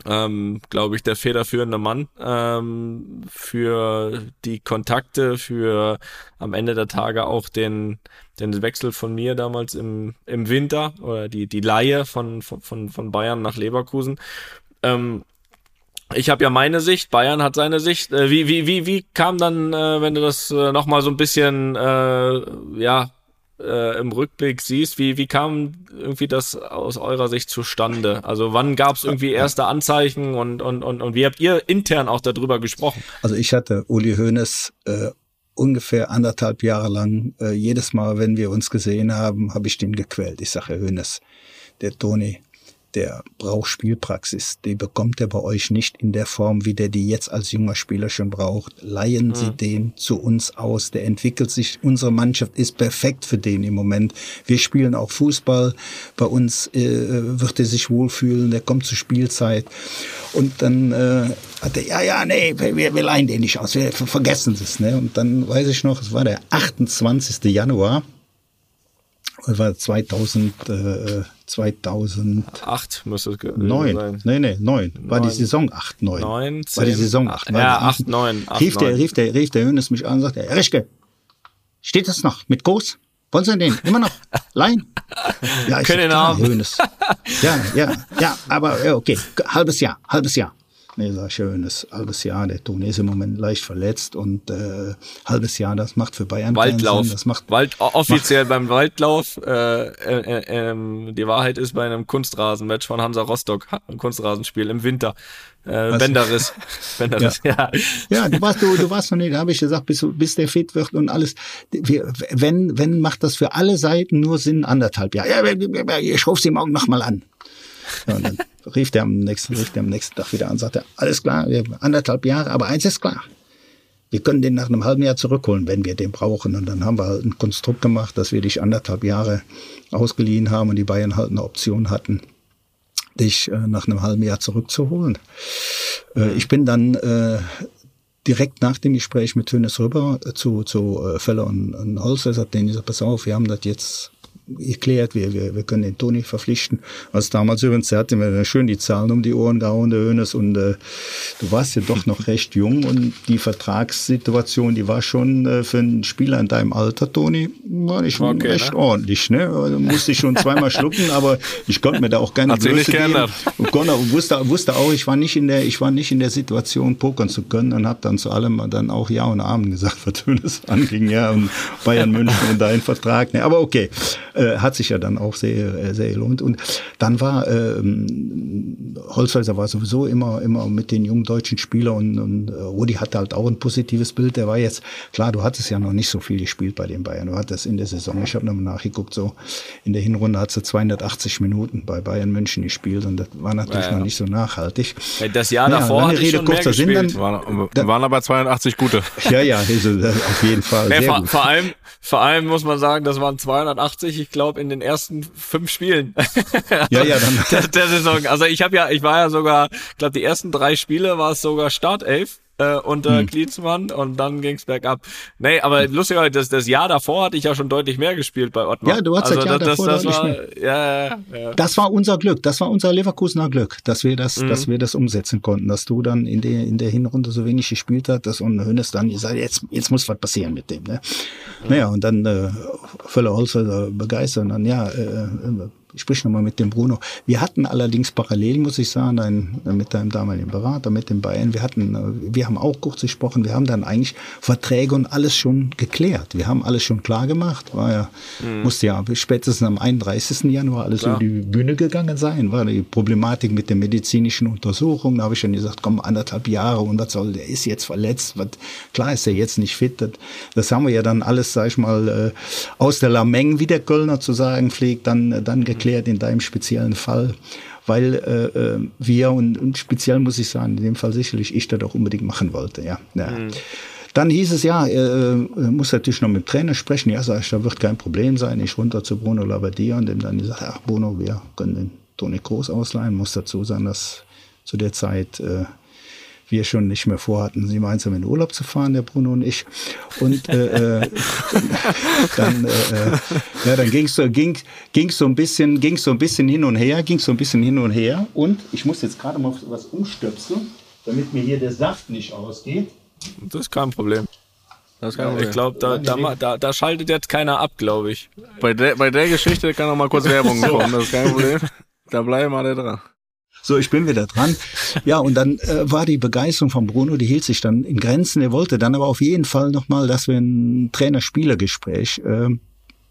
ähm, glaube ich, der federführende Mann ähm, für die Kontakte, für am Ende der Tage auch den, den Wechsel von mir damals im, im Winter oder die, die Laie von, von, von Bayern nach Leverkusen. Ähm, ich habe ja meine Sicht, Bayern hat seine Sicht. Äh, wie, wie, wie, wie kam dann, äh, wenn du das äh, nochmal so ein bisschen äh, ja, äh, im Rückblick siehst, wie, wie kam irgendwie das aus eurer Sicht zustande? Also wann gab es irgendwie erste Anzeichen und, und, und, und wie habt ihr intern auch darüber gesprochen? Also ich hatte Uli Hoeneß äh, ungefähr anderthalb Jahre lang, äh, jedes Mal, wenn wir uns gesehen haben, habe ich den gequält. Ich sage, Herr Hoeneß, der Toni, der braucht Spielpraxis. Die bekommt er bei euch nicht in der Form, wie der die jetzt als junger Spieler schon braucht. Leihen mhm. Sie den zu uns aus. Der entwickelt sich. Unsere Mannschaft ist perfekt für den im Moment. Wir spielen auch Fußball. Bei uns äh, wird er sich wohlfühlen. Der kommt zur Spielzeit. Und dann äh, hat er, ja, ja, nee, wir, wir leihen den nicht aus. Wir vergessen es. Ne? Und dann weiß ich noch, es war der 28. Januar war 2000, äh, 2008 müsste es neun. sein. Nee, nee, neun. War die Saison 8, 9. 9 10, war die Saison 8, 9. Ja, 8, 9. 8, rief, 9. Der, rief, der, rief der Hönes mich an und sagte, Herr Rischke, steht das noch mit Groß? Wollen Sie den immer noch leihen? Ja, ich Können sag, haben. Hönes. Ja, ja, ja, aber okay, halbes Jahr, halbes Jahr. Ich, schönes halbes Jahr. Der ist im Moment leicht verletzt und äh, halbes Jahr, das macht für Bayern Waldlauf. Sinn. Das macht Wald, offiziell beim Waldlauf. Äh, äh, äh, die Wahrheit ist bei einem Kunstrasenmatch von Hansa Rostock, ein Kunstrasenspiel im Winter. Äh, Was? Bänderriss. Bänderriss, ja. Ja, du warst, du, du warst noch nicht, da habe ich gesagt, bis, bis der fit wird und alles. Wir, wenn, wenn macht das für alle Seiten nur Sinn, anderthalb Jahre. Ja, ich rufe sie morgen nochmal an. Ja, und dann rief der am nächsten, rief der am nächsten Tag wieder an, sagte, alles klar, wir, anderthalb Jahre, aber eins ist klar. Wir können den nach einem halben Jahr zurückholen, wenn wir den brauchen. Und dann haben wir halt ein Konstrukt gemacht, dass wir dich anderthalb Jahre ausgeliehen haben und die Bayern halt eine Option hatten, dich äh, nach einem halben Jahr zurückzuholen. Äh, ich bin dann äh, direkt nach dem Gespräch mit Hönes rüber zu, zu äh, Feller und, und Holzer, sagt denen gesagt, pass auf, wir haben das jetzt geklärt, wir, wir, wir können den Toni verpflichten. Was damals übrigens, der hatte mir schön die Zahlen um die Ohren gehauen, der Hönes, und äh, du warst ja doch noch recht jung und die Vertragssituation, die war schon äh, für einen Spieler in deinem Alter, Toni, war nicht Okay, recht ne? ordentlich, ne? Also musste ich schon zweimal schlucken, aber ich konnte mir da auch keine Hat Blöße geben. Und konnte, wusste, wusste auch, ich war nicht in der, ich war nicht in der Situation, pokern zu können und habe dann zu allem dann auch Ja und Amen gesagt, was Hönes anging, ja, und Bayern München und dein Vertrag. Ne, aber okay, äh, hat sich ja dann auch sehr, äh, sehr gelohnt. Und dann war ähm, Holzhäuser war sowieso immer, immer mit den jungen deutschen Spielern und, und äh, Rudi hatte halt auch ein positives Bild. Der war jetzt, klar, du hattest ja noch nicht so viel gespielt bei den Bayern. Du hattest in der Saison, ich habe nochmal nachgeguckt, so in der Hinrunde hat sie 280 Minuten bei Bayern München gespielt und das war natürlich Ja, ja. noch nicht so nachhaltig. Das Jahr Ja, davor hatte ich Rede, schon mehr kurzer Sinn, gespielt. dann- Waren, Da- waren aber 280 gute. Ja, ja, also, auf jeden Fall. Nee, sehr vor, gut. vor allem, vor allem muss man sagen, das waren 280, ich glaube, in den ersten fünf Spielen Ja, ja, dann. der, der Saison. Also ich habe ja, ich war ja sogar, ich glaube, die ersten drei Spiele war es sogar Startelf äh, unter Hm. Klinsmann und dann ging's bergab. Nee, aber lustigerweise, das, das Jahr davor hatte ich ja schon deutlich mehr gespielt bei Ottmar. Ja, du hattest das Jahr davor das deutlich war, mehr. Ja, ja, ja. Das war unser Glück, das war unser Leverkusener Glück, dass wir das, dass wir das umsetzen konnten, dass du dann in der, in der Hinrunde so wenig gespielt hast, dass und Hönes dann gesagt, jetzt, jetzt muss was passieren mit dem, ne? Naja, und dann, äh, Völler Holzer begeistert und dann, ja, äh, äh, ich sprich nochmal mit dem Bruno. Wir hatten allerdings parallel, muss ich sagen, dein, mit deinem damaligen Berater, mit dem Bayern, wir hatten, äh, wir haben auch kurz gesprochen, wir haben dann eigentlich Verträge und alles schon geklärt. Wir haben alles schon klar gemacht, war ja, musste ja spätestens am 31. Januar alles Klar. über die Bühne gegangen sein, war die Problematik mit der medizinischen Untersuchung. Da habe ich dann gesagt, komm, anderthalb Jahre und was soll, der ist jetzt verletzt. Was, klar ist er jetzt nicht fit. Das, das haben wir ja dann alles, sag ich mal, äh, aus der Lameng, wie der Kölner zu sagen pflegt, dann, äh, dann geklärt in deinem speziellen Fall. Weil äh, äh, wir und, und speziell muss ich sagen, in dem Fall sicherlich ich das auch unbedingt machen wollte. Ja, ja. Dann hieß es ja, äh, äh, muss natürlich noch mit dem Trainer sprechen. Ja, sag ich, da wird kein Problem sein. Ich runter zu Bruno Labbadia und dem dann gesagt, ach Bruno, wir können den Toni Groß ausleihen. Muss dazu sagen, dass zu der Zeit äh, wir schon nicht mehr vorhatten, gemeinsam in Urlaub zu fahren, der Bruno und ich. Und äh, äh, dann, äh, äh, ja, dann ging's so, ging, ging's so ein bisschen, ging's so ein bisschen hin und her, ging's so ein bisschen hin und her. Und ich muss jetzt gerade mal was umstöpseln, damit mir hier der Saft nicht ausgeht. Das ist kein Problem. Kein Ich Problem. glaube, da, da, da, da schaltet jetzt keiner ab, glaube ich. Bei der, bei der Geschichte kann auch mal kurz Werbung kommen, das ist kein Problem. Da bleiben wir dran. So, ich bin wieder dran. Ja, und dann äh, war die Begeisterung von Bruno, die hielt sich dann in Grenzen. Er wollte dann aber auf jeden Fall nochmal, dass wir ein Trainer-Spieler-Gespräch äh,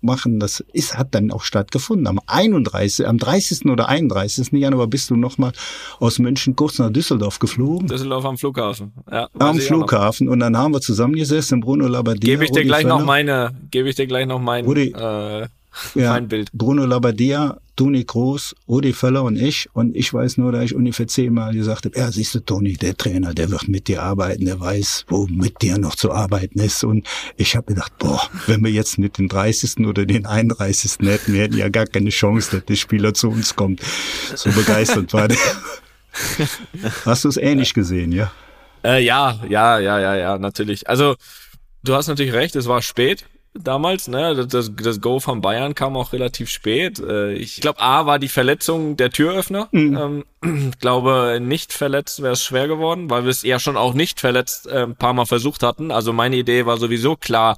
machen. Das ist, hat dann auch stattgefunden. Am 31., am 30. oder 31. Januar bist du nochmal aus München kurz nach Düsseldorf geflogen. Düsseldorf am Flughafen. Ja, am noch. Flughafen. Und dann haben wir zusammengesessen, Bruno Labbadia. Gebe ich dir Rudi gleich noch Völler. meine, gebe ich dir gleich noch mein, Rudi. äh, ja, mein Bild. Bruno Labbadia, Toni Groß, Rudi Völler und ich. Und ich weiß nur, dass ich ungefähr zehnmal gesagt habe, ja, siehst du, Toni, der Trainer, der wird mit dir arbeiten, der weiß, wo mit dir noch zu arbeiten ist. Und ich habe gedacht, boah, wenn wir jetzt nicht den 30. oder den 31. hätten, wir hätten ja gar keine Chance, dass der Spieler zu uns kommt. So begeistert war der. Hast du es ähnlich gesehen, ja? Äh, ja, ja, ja, ja, ja, natürlich. Also, du hast natürlich recht, es war spät damals, ne? Das, das, das Go von Bayern kam auch relativ spät. Äh, ich glaube, A war die Verletzung der Türöffner. Ähm, ich glaube, nicht verletzt wäre es schwer geworden, weil wir es ja schon auch nicht verletzt äh, ein paar Mal versucht hatten. Also meine Idee war sowieso klar,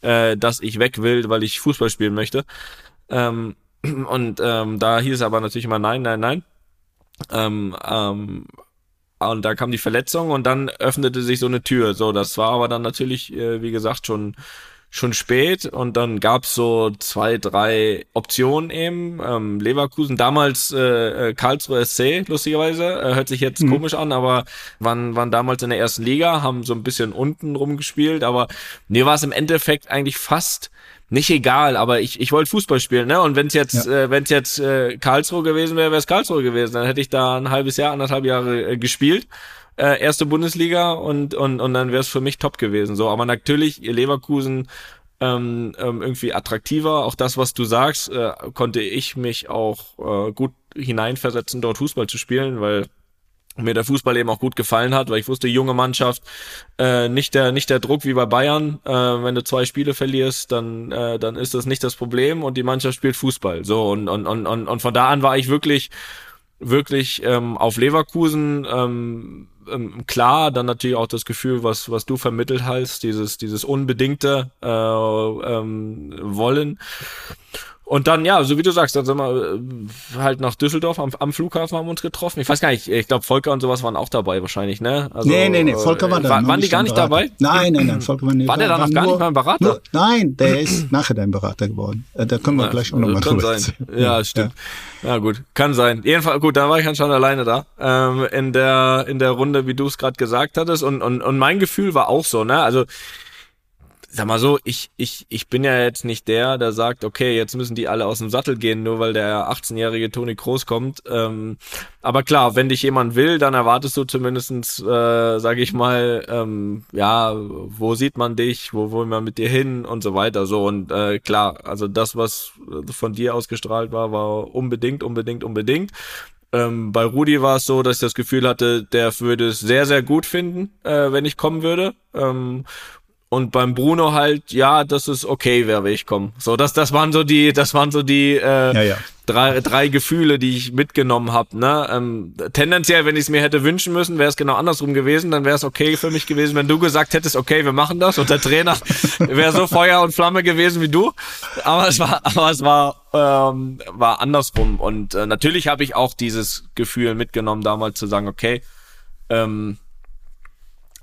äh, dass ich weg will, weil ich Fußball spielen möchte. Ähm, und ähm, da hieß es aber natürlich immer nein, nein, nein. Ähm, ähm, und da kam die Verletzung und dann öffnete sich so eine Tür. So, das war aber dann natürlich, äh, wie gesagt, schon schon spät und dann gab's so zwei, drei Optionen eben. Ähm, Leverkusen, damals äh, äh Karlsruhe SC, lustigerweise, äh, hört sich jetzt mhm. komisch an, aber waren, waren damals in der ersten Liga, haben so ein bisschen unten rumgespielt, aber mir war es im Endeffekt eigentlich fast nicht egal, aber ich, ich wollte Fußball spielen, ne? Und wenn es jetzt, ja. äh, wenn es jetzt äh, Karlsruhe gewesen wäre, wäre es Karlsruhe gewesen. Dann hätte ich da ein halbes Jahr, anderthalb Jahre äh, gespielt äh, erste Bundesliga und, und, und dann wäre es für mich top gewesen. So, aber natürlich, Leverkusen ähm, ähm, irgendwie attraktiver. Auch das, was du sagst, äh, konnte ich mich auch äh, gut hineinversetzen, dort Fußball zu spielen, weil mir der Fußball eben auch gut gefallen hat, weil ich wusste, junge Mannschaft, äh, nicht der nicht der Druck wie bei Bayern, äh, wenn du zwei Spiele verlierst, dann äh, dann ist das nicht das Problem und die Mannschaft spielt Fußball. So und und und und von da an war ich wirklich wirklich ähm, auf Leverkusen ähm, ähm, klar, dann natürlich auch das Gefühl, was was du vermittelt hast, dieses dieses unbedingte äh, ähm, Wollen. Und dann, ja, so wie du sagst, dann sind wir äh, halt nach Düsseldorf am, am Flughafen haben wir uns getroffen. Ich weiß gar nicht, ich glaube, Volker und sowas waren auch dabei wahrscheinlich, ne? Also, nee, nee, nee, Volker war da. War, waren die gar nicht dabei? Nein, nein, nein, Volker war nicht War der da noch gar nicht mal ein Berater? Nur, nein, der ist nachher dein Berater geworden. Äh, da können wir ja, gleich auch nochmal drüber sein. Ja, stimmt. Ja. ja. gut, kann sein. Jedenfalls, gut, da war ich dann schon alleine da. Ähm, in der in der Runde, wie du es gerade gesagt hattest. Und, und, und mein Gefühl war auch so, ne? Also sag mal so, ich, ich, ich bin ja jetzt nicht der, der sagt, okay, jetzt müssen die alle aus dem Sattel gehen, nur weil der 18-jährige Toni Kroos kommt. Ähm, aber klar, wenn dich jemand will, dann erwartest du zumindestens, äh, sage ich mal, ähm, ja, wo sieht man dich, wo wollen wir mit dir hin und so weiter. So und äh, klar, also das, was von dir ausgestrahlt war, war unbedingt, unbedingt, unbedingt. Ähm, bei Rudi war es so, dass ich das Gefühl hatte, der würde es sehr, sehr gut finden, äh, wenn ich kommen würde. Ähm, und beim Bruno halt, ja, das ist okay wäre, wenn ich komme. So, das, das waren so die, das waren so die äh, ja, ja. Drei, drei Gefühle, die ich mitgenommen habe. Ne? Ähm, tendenziell, wenn ich es mir hätte wünschen müssen, wäre es genau andersrum gewesen. Dann wäre es okay für mich gewesen, wenn du gesagt hättest, okay, wir machen das. Und der Trainer wäre so Feuer und Flamme gewesen wie du. Aber es war, aber es war, ähm, war andersrum. Und äh, natürlich habe ich auch dieses Gefühl mitgenommen, damals zu sagen, okay, ähm,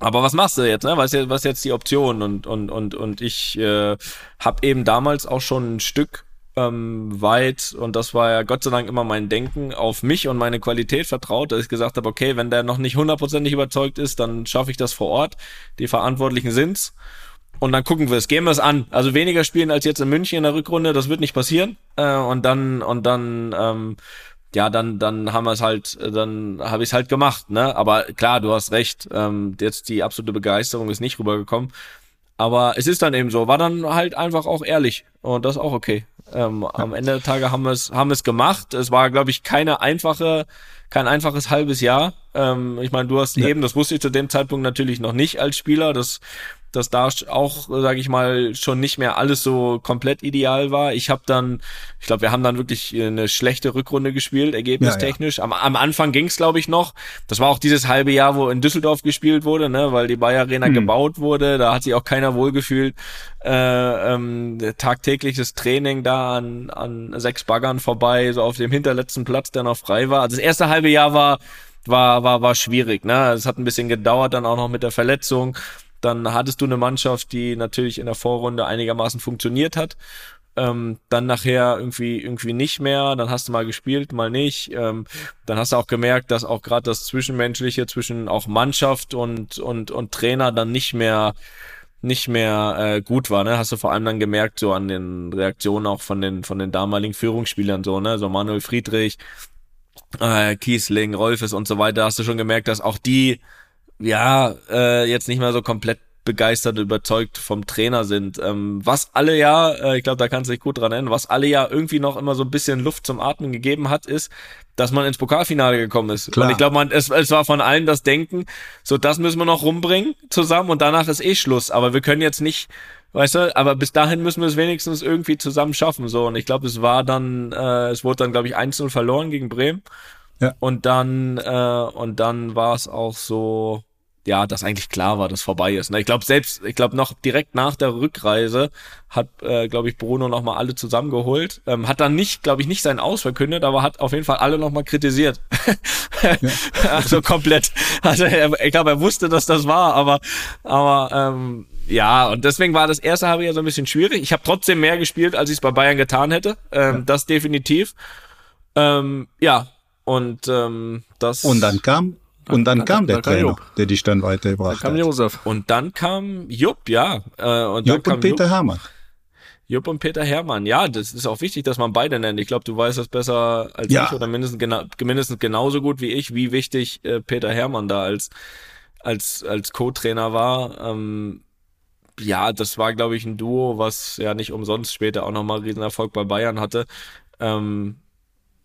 aber was machst du jetzt, ne? Was, was jetzt die Option? Und, und, und, und ich äh, habe eben damals auch schon ein Stück ähm, weit, und das war ja Gott sei Dank immer mein Denken, auf mich und meine Qualität vertraut, dass ich gesagt habe, okay, wenn der noch nicht hundertprozentig überzeugt ist, dann schaffe ich das vor Ort. Die Verantwortlichen sind's. Und dann gucken wir es, gehen wir es an. Also weniger spielen als jetzt in München in der Rückrunde, das wird nicht passieren. Äh, und dann, und dann ähm, ja, dann, dann haben wir es halt, dann habe ich es halt gemacht, ne? Aber klar, du hast recht, ähm, jetzt die absolute Begeisterung ist nicht rübergekommen. Aber es ist dann eben so, war dann halt einfach auch ehrlich und das ist auch okay. Ähm, am Ende der Tage haben wir es, haben wir es gemacht. Es war, glaube ich, keine einfache, kein einfaches halbes Jahr. Ähm, ich meine, du hast ja. eben, das wusste ich zu dem Zeitpunkt natürlich noch nicht als Spieler. Das dass da auch, sage ich mal, schon nicht mehr alles so komplett ideal war. Ich habe dann, ich glaube, wir haben dann wirklich eine schlechte Rückrunde gespielt, ergebnistechnisch. Ja, ja. Am, am Anfang ging's, glaube ich, noch. Das war auch dieses halbe Jahr, wo in Düsseldorf gespielt wurde, ne, weil die Bayer Arena hm. gebaut wurde. Da hat sich auch keiner wohlgefühlt. Äh, ähm, tagtägliches Training da an, an sechs Baggern vorbei, so auf dem hinterletzten Platz, der noch frei war. Also das erste halbe Jahr war war war war schwierig, ne? Es hat ein bisschen gedauert dann auch noch mit der Verletzung dann hattest du eine Mannschaft, die natürlich in der Vorrunde einigermaßen funktioniert hat. Ähm, dann nachher irgendwie irgendwie nicht mehr, dann hast du mal gespielt, mal nicht. Ähm, dann hast du auch gemerkt, dass auch gerade das Zwischenmenschliche zwischen auch Mannschaft und und und Trainer dann nicht mehr nicht mehr äh, gut war, ne? Hast du vor allem dann gemerkt, so an den Reaktionen auch von den von den damaligen Führungsspielern so, ne? So Manuel Friedrich, äh, Kiesling, Rolfes und so weiter, hast du schon gemerkt, dass auch die ja, äh, jetzt nicht mehr so komplett begeistert überzeugt vom Trainer sind. Ähm, was alle ja, äh, ich glaube, da kannst du dich gut dran erinnern, was alle ja irgendwie noch immer so ein bisschen Luft zum Atmen gegeben hat, ist, dass man ins Pokalfinale gekommen ist. Klar. Und ich glaube, man, es, es war von allen das Denken, so das müssen wir noch rumbringen zusammen und danach ist eh Schluss. Aber wir können jetzt nicht, weißt du, aber bis dahin müssen wir es wenigstens irgendwie zusammen schaffen. So, und ich glaube, es war dann, äh, es wurde dann, glaube ich, 1-0 verloren gegen Bremen. Ja. Und dann, äh, und dann war es auch so, ja, dass eigentlich klar war, dass vorbei ist. Ne? Ich glaube selbst, ich glaube noch direkt nach der Rückreise hat, äh, glaube ich, Bruno noch mal alle zusammengeholt, ähm, hat dann nicht, glaube ich, nicht seinen Aus verkündet, aber hat auf jeden Fall alle noch mal kritisiert. Ja. also komplett. Also ich glaube, er wusste, dass das war, aber, aber ähm, ja, und deswegen war das erste habe ja so ein bisschen schwierig. Ich habe trotzdem mehr gespielt, als ich es bei Bayern getan hätte. Ähm, ja. Das definitiv. Ähm, ja, und ähm, das. Und dann kam und dann, dann kam der dann Trainer, der dich dann weitergebracht dann kam Josef. Und dann kam Jupp, ja. Äh, und Jupp und Peter Jupp. Hermann. Jupp und Peter Hermann. Ja, das ist auch wichtig, dass man beide nennt. Ich glaube, du weißt das besser als ja. ich oder mindestens, gena mindestens genauso gut wie ich, wie wichtig äh, Peter Hermann da als als als Co-Trainer war. Ähm, ja, das war, glaube ich, ein Duo, was ja nicht umsonst später auch nochmal Riesenerfolg bei Bayern hatte. Ähm,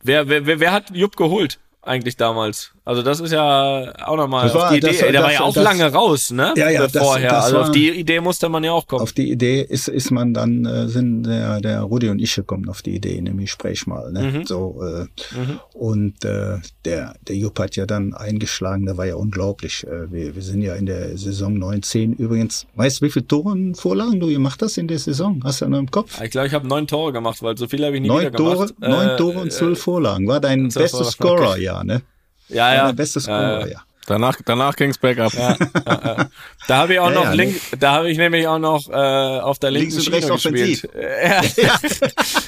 wer, wer, wer, wer hat Jupp geholt? eigentlich damals. Also das ist ja auch nochmal auf die Idee. Das, der das, war ja auch das, lange raus, ne? Ja, ja, vorher. Also war, auf die Idee musste man ja auch kommen. Auf die Idee ist, ist man dann, äh, sind der, der Rudi und ich gekommen auf die Idee in dem Gespräch mal. Ne? Mhm. So, äh, mhm. Und äh, der, der Jupp hat ja dann eingeschlagen, der war ja unglaublich. Äh, wir, wir sind ja in der Saison 19 übrigens. Weißt du, wie viele Tore und Vorlagen du gemacht hast in der Saison? Hast du ja noch im Kopf? Ich glaube, ich habe neun Tore gemacht, weil so viel habe ich nie neun wieder Tore, gemacht. Neun äh, Tore und zwölf Vorlagen. War dein bestes Scorer, okay. ja, ne? Ja, ja. Bestes Scorer, ja. Danach, danach ging's bergab. Ja, ja, ja. Da habe ich auch ja, noch ja, link, ne? da habe ich nämlich auch noch äh, auf der linken Links Schiene gespielt. Ja.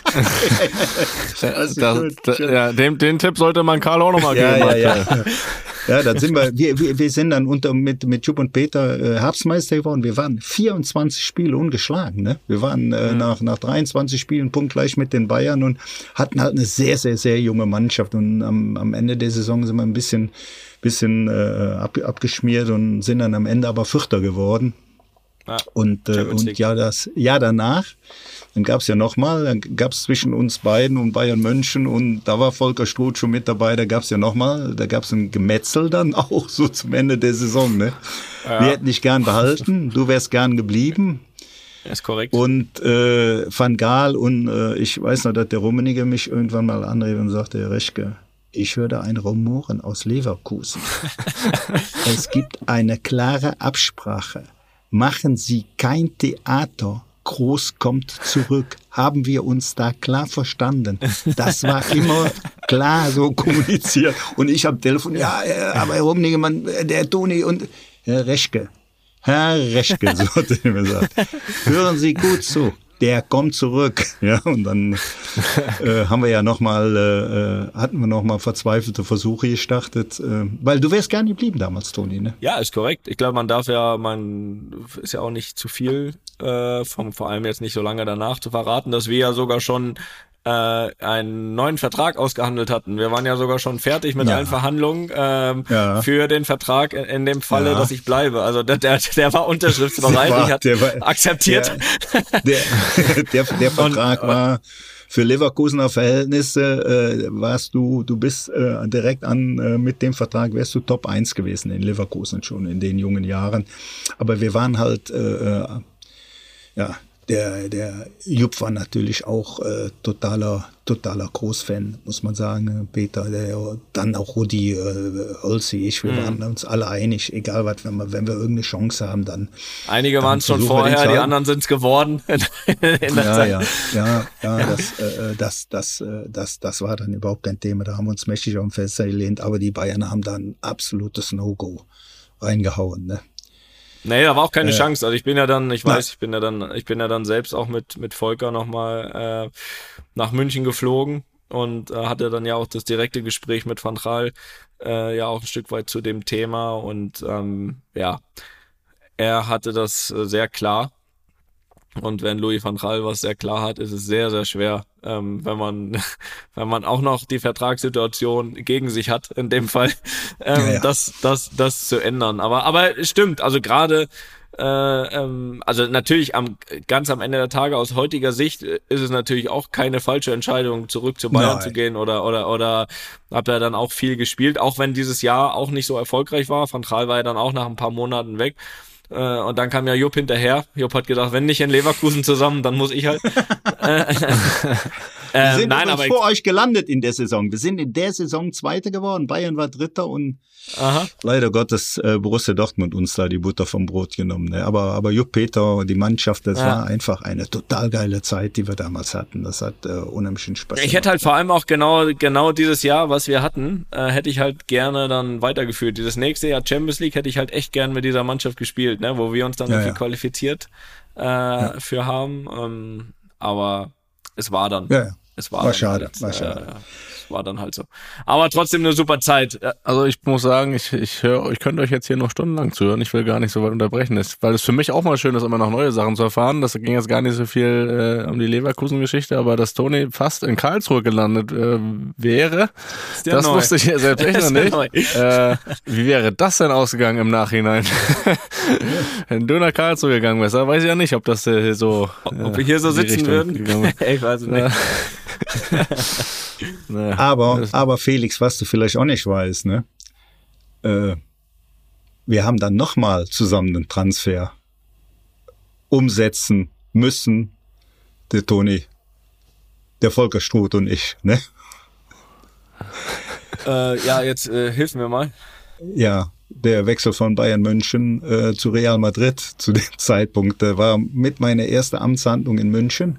das das, ja, dem, den Tipp sollte man Karl auch nochmal ja, geben. Ja, ja. ja, dann sind wir, wir, wir, wir sind dann unter mit mit Jupp und Peter äh, Herbstmeister geworden. Wir waren 24 Spiele ungeschlagen. Ne? Wir waren äh, mhm. nach nach 23 Spielen punktgleich mit den Bayern und hatten halt eine sehr sehr sehr junge Mannschaft. Und am, am Ende der Saison sind wir ein bisschen bisschen äh, ab, abgeschmiert und sind dann am Ende aber Vierter geworden. Ja, und, äh, und ja, das Jahr danach, dann gab's ja nochmal, dann gab's zwischen uns beiden und Bayern München und da war Volker Struth schon mit dabei, da gab's ja nochmal, da gab's ein Gemetzel dann auch so zum Ende der Saison. Ne? Ja. Wir hätten dich gern behalten, du wärst gern geblieben. ist korrekt. Und äh, Van Gaal und äh, ich weiß noch, dass der Rummenigge mich irgendwann mal anrief und sagte, Reschke, ich höre ein Rumoren aus Leverkusen. es gibt eine klare Absprache. Machen Sie kein Theater. Groß kommt zurück. Haben wir uns da klar verstanden? Das war immer klar so kommuniziert. Und ich habe Telefon, ja, aber Herr Rumnigemann, der Toni und Herr Reschke. Herr Reschke, so hat er mir gesagt. Hören Sie gut zu der kommt zurück. Ja, und dann äh, haben wir ja nochmal, äh, äh, hatten wir nochmal verzweifelte Versuche gestartet, äh, weil du wärst gern geblieben damals, Toni, ne? Ja, ist korrekt. Ich glaube, man darf ja, man ist ja auch nicht zu viel, äh, vom, vor allem jetzt nicht so lange danach zu verraten, dass wir ja sogar schon äh, einen neuen Vertrag ausgehandelt hatten. Wir waren ja sogar schon fertig mit ja. allen Verhandlungen ähm, ja. für den Vertrag in, in dem Falle, ja. dass ich bleibe. Also der, der, der war unterschriftsbereit, ich hat war, akzeptiert. Der, der, der, der Vertrag und, war für Leverkusener Verhältnisse äh, warst du, du bist äh, direkt an äh, mit dem Vertrag wärst du Top 1 gewesen in Leverkusen schon in den jungen Jahren. Aber wir waren halt äh, äh ja der, der Jupp war natürlich auch äh, totaler, totaler Großfan, muss man sagen. Peter, der, dann auch Rudi, äh, Holzi, ich, wir mhm. waren uns alle einig, egal was, wenn wir, wenn wir irgendeine Chance haben, dann. Einige waren es schon vorher, die anderen sind es geworden. ja, ja, ja, ja, das, äh, das, das, äh, das, das war dann überhaupt kein Thema. Da haben wir uns mächtig auf dem Fenster gelehnt, aber die Bayern haben da ein absolutes No-Go reingehauen. Ne? Nee, da war auch keine äh, Chance. Also ich bin ja dann, ich weiß, ich bin ja dann, ich bin ja dann selbst auch mit, mit Volker nochmal äh, nach München geflogen und äh, hatte dann ja auch das direkte Gespräch mit Van Gaal äh, ja auch ein Stück weit zu dem Thema und ähm, ja, er hatte das äh, sehr klar und wenn Louis van Gaal was sehr klar hat, ist es sehr, sehr schwer, ähm, wenn man, wenn man auch noch die Vertragssituation gegen sich hat, in dem Fall, ähm, ja, ja. das, das, das zu ändern. Aber, aber stimmt, also gerade, äh, ähm, also natürlich am ganz am Ende der Tage aus heutiger Sicht ist es natürlich auch keine falsche Entscheidung, zurück zu Bayern Nein. zu gehen oder oder oder hab ja dann auch viel gespielt, auch wenn dieses Jahr auch nicht so erfolgreich war. Van Gaal war ja dann auch nach ein paar Monaten weg. Äh, und dann kam ja Jupp hinterher. Jupp hat gedacht, wenn nicht in Leverkusen zusammen, dann muss ich halt. Wir äh, sind nein, übrigens aber vor euch gelandet in der Saison. Wir sind in der Saison Zweiter geworden. Bayern war Dritter und aha. leider Gottes äh, Borussia Dortmund uns da die Butter vom Brot genommen. Ne? Aber, aber Jupp Peter, die Mannschaft, das Ja. war einfach eine total geile Zeit, die wir damals hatten. Das hat äh, unheimlichen Spaß Ich hätte halt vor allem auch genau genau dieses Jahr, was wir hatten, äh, hätte ich halt gerne dann weitergeführt. Dieses nächste Jahr Champions League hätte ich halt echt gern mit dieser Mannschaft gespielt, ne, wo wir uns dann Ja, ja. qualifiziert äh, für haben. Ähm, aber es war dann. Ja, ja. Es war, War schade, Halt, war äh, schade. es war dann halt so. Aber trotzdem eine super Zeit. Äh, Also ich muss sagen, ich, ich höre, ich könnte euch jetzt hier noch stundenlang zuhören. Ich will gar nicht so weit unterbrechen. Das, weil es für mich auch mal schön ist, immer noch neue Sachen zu erfahren. Das ging jetzt gar nicht so viel äh, um die Leverkusen-Geschichte, aber dass Toni fast in Karlsruhe gelandet äh, wäre, der das neu. wusste ich ja selbst echt Ist noch nicht. neu. Äh, wie wäre das denn ausgegangen im Nachhinein? Wenn du nach Karlsruhe gegangen wärst, da weiß ich ja nicht, ob das äh, so ob äh, wir hier so in die sitzen Richtung würden. ich weiß es nicht. Naja. Aber, aber Felix, was du vielleicht auch nicht weißt, ne? Äh, wir haben dann nochmal zusammen einen Transfer umsetzen müssen. Der Toni, der Volker Struth und ich, ne? Äh, ja, jetzt äh, hilf mir mal. Ja, der Wechsel von Bayern München äh, zu Real Madrid zu dem Zeitpunkt äh, war mit meiner erste Amtshandlung in München.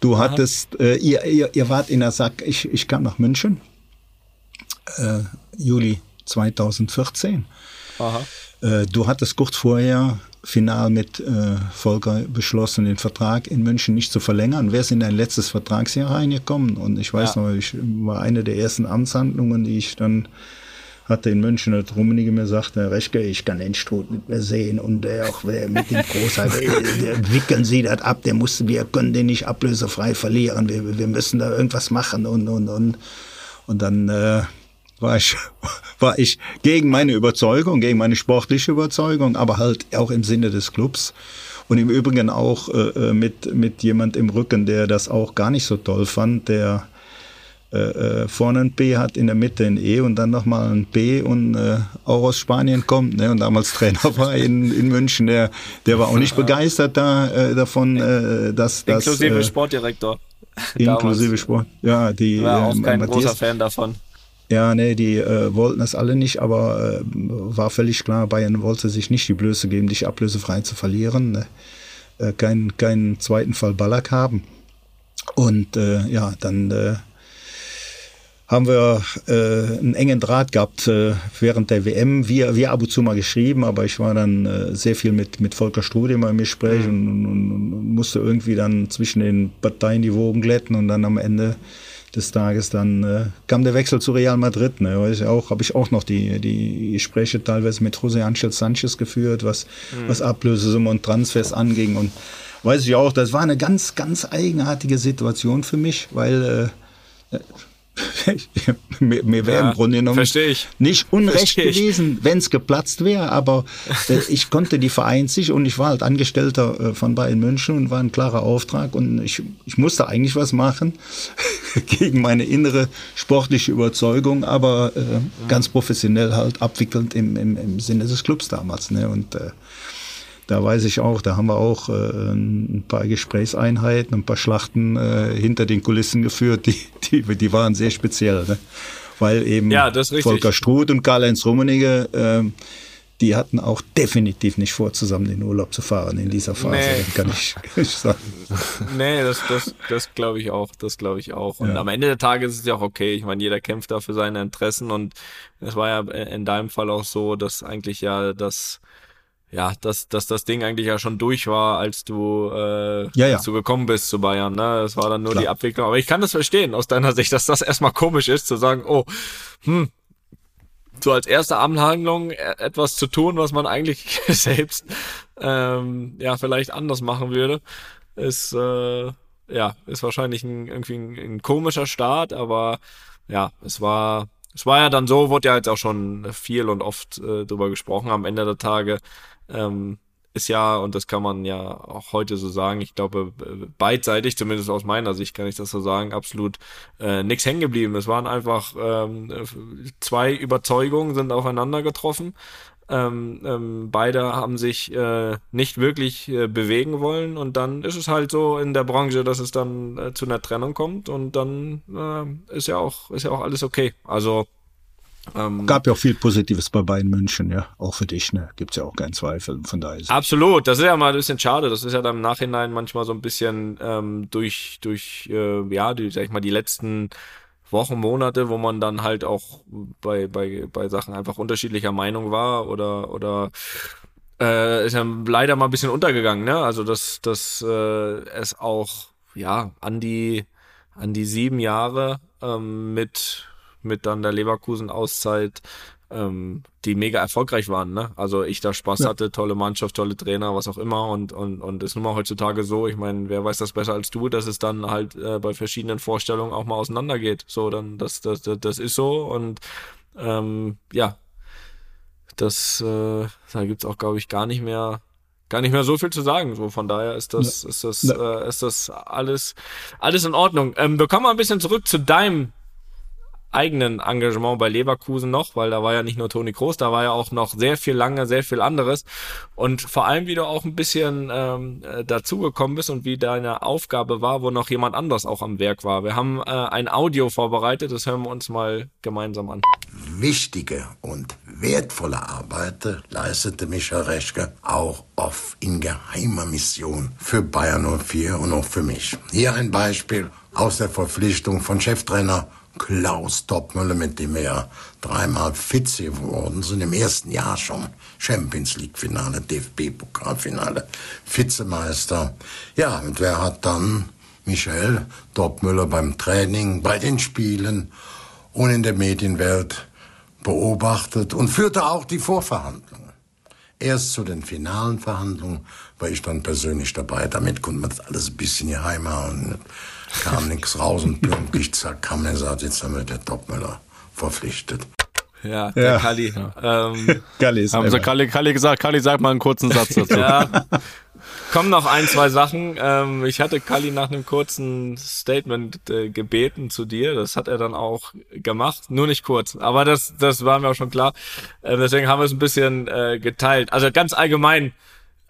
Du hattest, äh, ihr, ihr, ihr wart in der Sack, ich, ich kam nach München, äh, Juli 2014. Aha. Äh, du hattest kurz vorher final mit äh, Volker beschlossen, den Vertrag in München nicht zu verlängern. Wer ist in dein letztes Vertragsjahr reingekommen? Und ich weiß Ja. noch, ich war eine der ersten Amtshandlungen, die ich dann hatte in München, dass Rummenigge mir sagte, Herr Reschke, ich kann den Struth nicht mehr sehen und der auch mit dem Großteil, der wickeln Sie das ab, der muss, wir können den nicht ablösefrei verlieren, wir, wir müssen da irgendwas machen und, und, und. Und dann äh, war ich, war ich gegen meine Überzeugung, gegen meine sportliche Überzeugung, aber halt auch im Sinne des Clubs. Und im Übrigen auch äh, äh, mit, mit jemand im Rücken, der das auch gar nicht so toll fand, der äh, äh, vorne ein B hat, in der Mitte ein E und dann nochmal ein B und äh, auch aus Spanien kommt. Ne? Und damals Trainer war in, in München, der, der war auch nicht begeistert da, äh, davon, äh, dass das Inklusive äh, Sportdirektor. inklusive. Sport. Ja, die War auch äh, kein Matthias- großer Fan davon. ja, nee, die äh, wollten das alle nicht, aber äh, war völlig klar, Bayern wollte sich nicht die Blöße geben, dich ablösefrei zu verlieren. Ne? Äh, keinen, keinen zweiten Fall Ballack haben. Und äh, ja, dann äh, haben wir äh, einen engen Draht gehabt äh, während der WM. Wir, wir ab und zu mal geschrieben, aber ich war dann äh, sehr viel mit, mit Volker Strude immer im Gespräch und, und, und, und musste irgendwie dann zwischen den Parteien die Wogen glätten und dann am Ende des Tages dann äh, kam der Wechsel zu Real Madrid. Ne? Weiß ich auch, habe ich auch noch die, die Gespräche teilweise mit José Ángel Sanchez geführt, was, was Ablösesumme und Transfers anging. Und weiß ich auch, das war eine ganz, ganz eigenartige Situation für mich, weil äh, mir, mir wäre Ja, im Grunde genommen ich. nicht unrecht gewesen, wenn es geplatzt wäre, aber äh, ich konnte die Vereinsicht und ich war halt Angestellter äh, von Bayern München und war ein klarer Auftrag und ich, ich musste eigentlich was machen gegen meine innere sportliche Überzeugung, aber äh, ganz professionell halt abwickelnd im, im, im Sinne des Clubs damals. Ne? Und äh, da weiß ich auch, da haben wir auch äh, ein paar Gesprächseinheiten, ein paar Schlachten äh, hinter den Kulissen geführt, die, die, die waren sehr speziell. Ne? Weil eben Ja, das. Volker Struth und Karl-Heinz Rummenigge, ähm, die hatten auch definitiv nicht vor, zusammen in den Urlaub zu fahren in dieser Phase, Nee. kann ich, kann ich sagen. Nee, das, das, das glaube ich auch. Das glaube ich auch. Und Ja. am Ende des Tages ist es ja auch okay. Ich meine, jeder kämpft da für seine Interessen und es war ja in deinem Fall auch so, dass eigentlich ja das ja, dass, dass das Ding eigentlich ja schon durch war, als du, äh, Ja, ja. als du gekommen bist zu Bayern. Ne? Das war dann nur Klar. die Abwicklung. Aber ich kann das verstehen aus deiner Sicht, dass das erstmal komisch ist, zu sagen, oh, hm, so als erste Amtshandlung e- etwas zu tun, was man eigentlich selbst ähm, ja vielleicht anders machen würde, ist äh, ja ist wahrscheinlich ein, irgendwie ein, ein komischer Start, aber ja, es war es war ja dann so, wurde ja jetzt auch schon viel und oft äh, drüber gesprochen. Am Ende der Tage ähm, ist ja, und das kann man ja auch heute so sagen, ich glaube, beidseitig, zumindest aus meiner Sicht kann ich das so sagen, absolut äh, nichts hängen geblieben. Es waren einfach ähm, zwei Überzeugungen sind aufeinander getroffen. Ähm, ähm, beide haben sich äh, nicht wirklich äh, bewegen wollen und dann ist es halt so in der Branche, dass es dann äh, zu einer Trennung kommt und dann äh, ist ja auch ist ja auch alles okay. Also ähm, Gab ja auch viel Positives bei Bayern München, ja, auch für dich, ne? Gibt's ja auch keinen Zweifel, von daher. Absolut, das ist ja mal ein bisschen schade. Das ist ja dann im Nachhinein manchmal so ein bisschen ähm, durch, durch, äh, ja, die, sag ich mal, die letzten Wochen, Monate, wo man dann halt auch bei, bei, bei Sachen einfach unterschiedlicher Meinung war oder, oder äh, ist ja leider mal ein bisschen untergegangen, ne? Also dass, dass äh, es auch, ja, an die, an die sieben Jahre ähm, mit mit dann der Leverkusen-Auszeit, ähm, die mega erfolgreich waren. Ne? Also ich da Spaß ja. hatte, tolle Mannschaft, tolle Trainer, was auch immer. Und, und, und ist nun mal heutzutage so, ich meine, wer weiß das besser als du, dass es dann halt äh, bei verschiedenen Vorstellungen auch mal auseinandergeht. So, dann das, das, das, das ist so. Und ähm, ja, das, äh, da gibt's auch, glaube ich, gar nicht mehr gar nicht mehr so viel zu sagen. So von daher ist das, ja. ist das, ja. äh, ist das alles, alles in Ordnung. Ähm, wir kommen mal ein bisschen zurück zu deinem eigenen Engagement bei Leverkusen noch, weil da war ja nicht nur Toni Kroos, da war ja auch noch sehr viel lange, sehr viel anderes. Und vor allem, wie du auch ein bisschen ähm, äh, dazugekommen bist und wie deine Aufgabe war, wo noch jemand anders auch am Werk war. Wir haben äh, ein Audio vorbereitet, das hören wir uns mal gemeinsam an. Wichtige und wertvolle Arbeit leistete Michael Reschke auch oft in geheimer Mission für Bayern 04 und auch für mich. Hier ein Beispiel aus der Verpflichtung von Cheftrainer Klaus Toppmöller, mit dem wir dreimal Vize geworden sind, im ersten Jahr schon. Champions League Finale, DFB Pokalfinale, Vizemeister. Ja, und wer hat dann Michael Toppmöller beim Training, bei den Spielen und in der Medienwelt beobachtet und führte auch die Vorverhandlungen. Erst zu den finalen Verhandlungen war ich dann persönlich dabei. Damit konnte man das alles ein bisschen geheim hauen kam nichts raus und pünktlich, zack, kam er sagt, jetzt haben wir der Topmüller verpflichtet. Ja, der ja. Kalli. Ähm, Kalli ist haben sie Kalli, Kalli gesagt, Kalli, sag mal einen kurzen Satz dazu. ja. Kommen noch ein, zwei Sachen. Ähm, ich hatte Kalli nach einem kurzen Statement äh, gebeten zu dir. Das hat er dann auch gemacht. Nur nicht kurz. Aber das, das war mir auch schon klar. Äh, deswegen haben wir es ein bisschen äh, geteilt. Also ganz allgemein,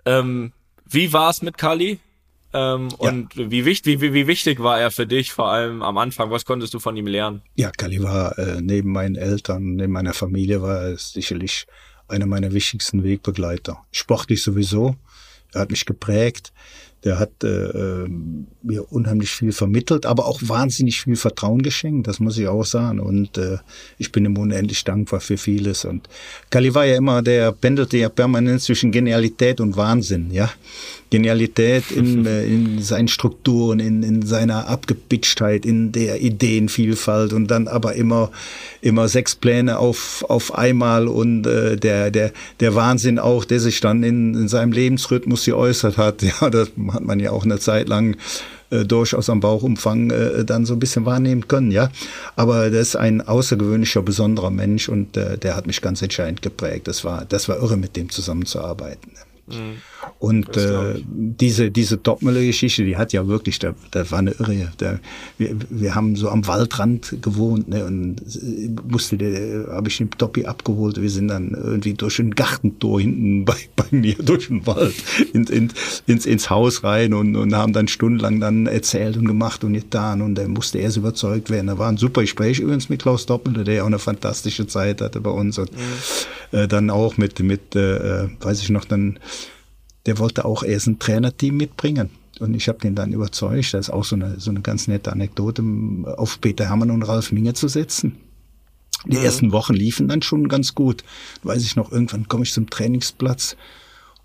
ähm, wie war es mit Kali? Ähm, ja. Und wie, wichtig, wie, wie wichtig war er für dich, vor allem am Anfang? Was konntest du von ihm lernen? Ja, Kali war äh, neben meinen Eltern, neben meiner Familie, war er sicherlich einer meiner wichtigsten Wegbegleiter. Sportlich sowieso. Er hat mich geprägt. Der hat äh, äh, mir unheimlich viel vermittelt, aber auch wahnsinnig viel Vertrauen geschenkt, das muss ich auch sagen. Und äh, ich bin ihm unendlich dankbar für vieles. Und Kali war ja immer, der pendelte ja permanent zwischen Genialität und Wahnsinn, ja. Genialität in, äh, in seinen Strukturen, in, in seiner Abgepitchtheit, in der Ideenvielfalt und dann aber immer, immer sechs Pläne auf, auf einmal und äh, der, der, der Wahnsinn auch, der sich dann in, in seinem Lebensrhythmus geäußert hat. Ja, das hat man ja auch eine Zeit lang äh, durchaus am Bauchumfang äh, dann so ein bisschen wahrnehmen können, ja. Aber das ist ein außergewöhnlicher, besonderer Mensch und äh, der hat mich ganz entscheidend geprägt. Das war, das war irre, mit dem zusammenzuarbeiten. Mhm. Und äh, diese, diese Topmüller-Geschichte, die hat ja wirklich, da, da war eine Irre. Da, wir, wir haben so am Waldrand gewohnt ne, und musste der, habe ich den Toppi abgeholt. Wir sind dann irgendwie durch ein Gartentor hinten bei, bei mir durch den Wald in, in, ins, ins Haus rein und, und haben dann stundenlang dann erzählt und gemacht und getan und dann musste erst überzeugt werden. Da war ein super Gespräch übrigens mit Klaus Doppelter, der ja auch eine fantastische Zeit hatte bei uns und mhm. äh, dann auch mit, mit äh, weiß ich noch, dann der wollte auch erst ein Trainerteam mitbringen. Und ich habe den dann überzeugt, das ist auch so eine, so eine ganz nette Anekdote, auf Peter Hermann und Ralf Minge zu setzen. Die mhm. ersten Wochen liefen dann schon ganz gut. Weiß ich noch, irgendwann komme ich zum Trainingsplatz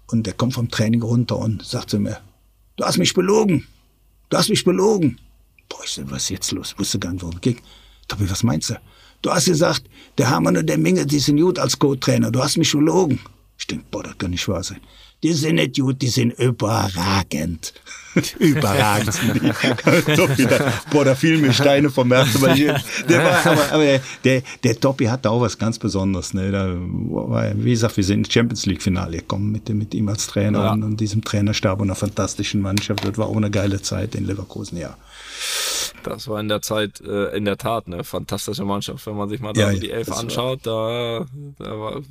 und der kommt vom Training runter und sagt zu mir, du hast mich belogen. Du hast mich belogen. Boah, ich so, was ist jetzt los? Ich wusste gar nicht, worum es ging. Tobi, was meinst du? Du hast gesagt, der Hermann und der Minge, die sind gut als Co-Trainer. Du hast mich belogen. Ich denke, boah, das kann nicht wahr sein die sind nicht gut, die sind überragend. überragend sind die. Toppi, da, boah, da fielen mir Steine vom Herzen. Weil ich, der war, aber, aber der, der Toppi hatte auch was ganz Besonderes. Ne? Da wie gesagt, wir sind ins Champions League Finale gekommen mit, mit ihm als Trainer ja. und, und diesem Trainerstab und einer fantastischen Mannschaft. Das war auch eine geile Zeit in Leverkusen, ja. Das war in der Zeit äh, in der Tat eine fantastische Mannschaft, wenn man sich mal da Ja, so die Elf das war- anschaut. Da, da war äh,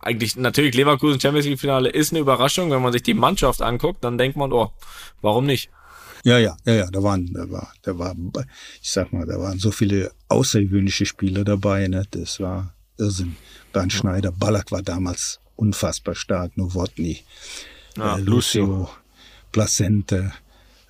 eigentlich natürlich Leverkusen Champions League Finale ist eine Überraschung. Wenn man sich die Mannschaft anguckt, dann denkt man, oh, warum nicht? Ja, ja, ja, ja, da waren, da war, da war, ich sag mal, da waren so viele außergewöhnliche Spieler dabei, ne? Das war Irrsinn. Bernd Schneider, Ballack war damals unfassbar stark, Nowotny, Ja, äh, Lucio, Placente,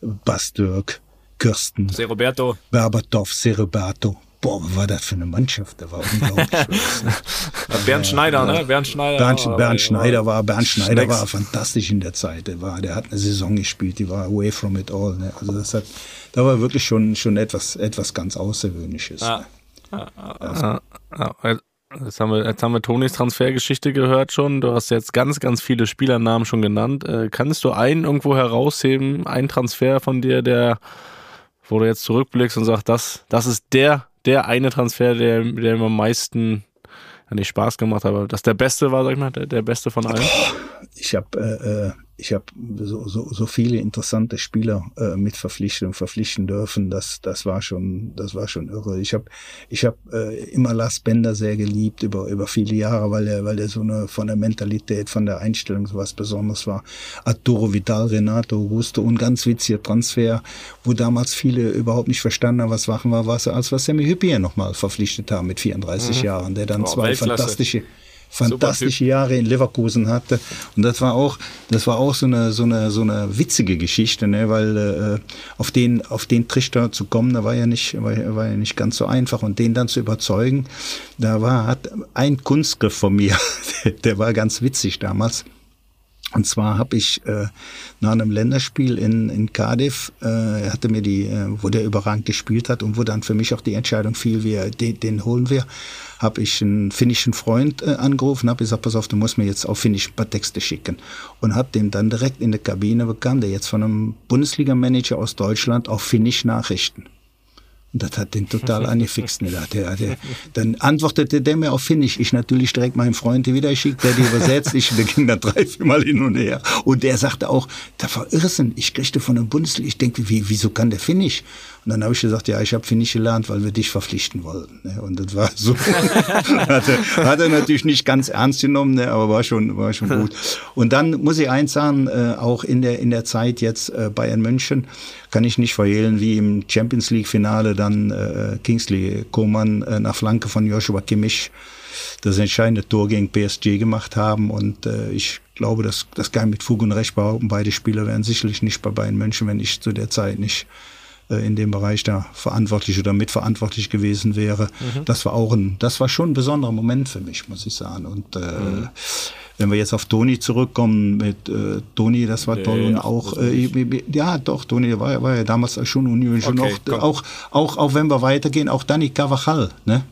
Bastürk, Kirsten, Se Roberto, Berbatov, Cerebato. Boah, was war das für eine Mannschaft? Da war unglaublich. Bernd Schneider, ne? Bernd Schneider. Bernd, war- Bernd Schneider war, Bernd Schneider Schnecks. war fantastisch in der Zeit. Der war, der hat eine Saison gespielt, die war away from it all. Ne? Also das hat, da war wirklich schon, schon etwas, etwas ganz Außergewöhnliches. Ja. Ne? Ja, ja, jetzt, haben wir, jetzt haben wir Tonis Transfergeschichte gehört schon. Du hast jetzt ganz, ganz viele Spielernamen schon genannt. Äh, kannst du einen irgendwo herausheben, einen Transfer von dir, der, wo du jetzt zurückblickst und sagst, das, das ist der, der eine Transfer, der, der mir am meisten nicht Spaß gemacht hat, aber das der beste war, sag ich mal, der, der beste von allen. Ich habe äh, äh, ich hab so, so, so viele interessante Spieler äh, mit verpflichtet und verpflichten dürfen. Das, das war schon, das war schon irre. Ich habe ich hab, äh, immer Lars Bender sehr geliebt über, über viele Jahre, weil er, weil er so eine von der Mentalität, von der Einstellung so was Besonderes war. Arturo Vidal, Renato Augusto und ganz witziger Transfer, wo damals viele überhaupt nicht verstanden haben, was Wachen war, was als was Sammy Hüppier nochmal verpflichtet haben mit 34 Jahren, der dann Boah, zwei Weltklasse. fantastische fantastische Jahre in Leverkusen hatte. Und das war auch das war auch so eine so eine so eine witzige Geschichte ne? Weil äh, auf den auf den Trichter zu kommen da war ja nicht war, war ja nicht ganz so einfach. Und den dann zu überzeugen da war hat ein Kunstgriff von mir der war ganz witzig damals und zwar habe ich äh, nach einem Länderspiel in, in Cardiff, äh, hatte mir die, äh, wo der überragend gespielt hat und wo dann für mich auch die Entscheidung fiel, wir, den, den holen wir, habe ich einen finnischen Freund äh, angerufen, habe gesagt, pass auf, du musst mir jetzt auf Finnisch ein paar Texte schicken. Und habe dem dann direkt in der Kabine bekam, der jetzt von einem Bundesliga-Manager aus Deutschland auf Finnisch Nachrichten. Und das hat den total angefixt. Ne? Da dann antwortete der mir auf Finnisch. Ich natürlich direkt meinem Freund wieder geschickt, der die übersetzt. Ich, ging dann drei, vier Mal hin und her. Und der sagte auch, da war Irrsinn. Ich kriegte von der Bundesliga, ich denke, wie, wieso kann der Finnisch? Und dann habe ich gesagt, ja, ich habe Finnisch gelernt, weil wir dich verpflichten wollten. Ne? Und das war so. hat, er, hat er natürlich nicht ganz ernst genommen, ne? aber war schon, war schon gut. Und dann muss ich eins sagen, äh, auch in der, in der Zeit jetzt äh, Bayern München kann ich nicht verhehlen, wie im Champions League Finale dann äh, Kingsley Coman äh, nach Flanke von Joshua Kimmich das entscheidende Tor gegen PSG gemacht haben. Und äh, ich glaube, das, das kann mit Fug und Recht behaupten. Beide Spieler wären sicherlich nicht bei Bayern München, wenn ich zu der Zeit nicht in dem Bereich da verantwortlich oder mitverantwortlich gewesen wäre. Das war auch ein, das war schon ein besonderer Moment für mich, muss ich sagen. Und äh, wenn wir jetzt auf Toni zurückkommen mit äh, Toni, das war toll und auch äh, ja doch Toni war, war ja damals schon Union schon Okay, auch, komm. auch auch auch wenn wir weitergehen, auch Dani Carvajal, ne?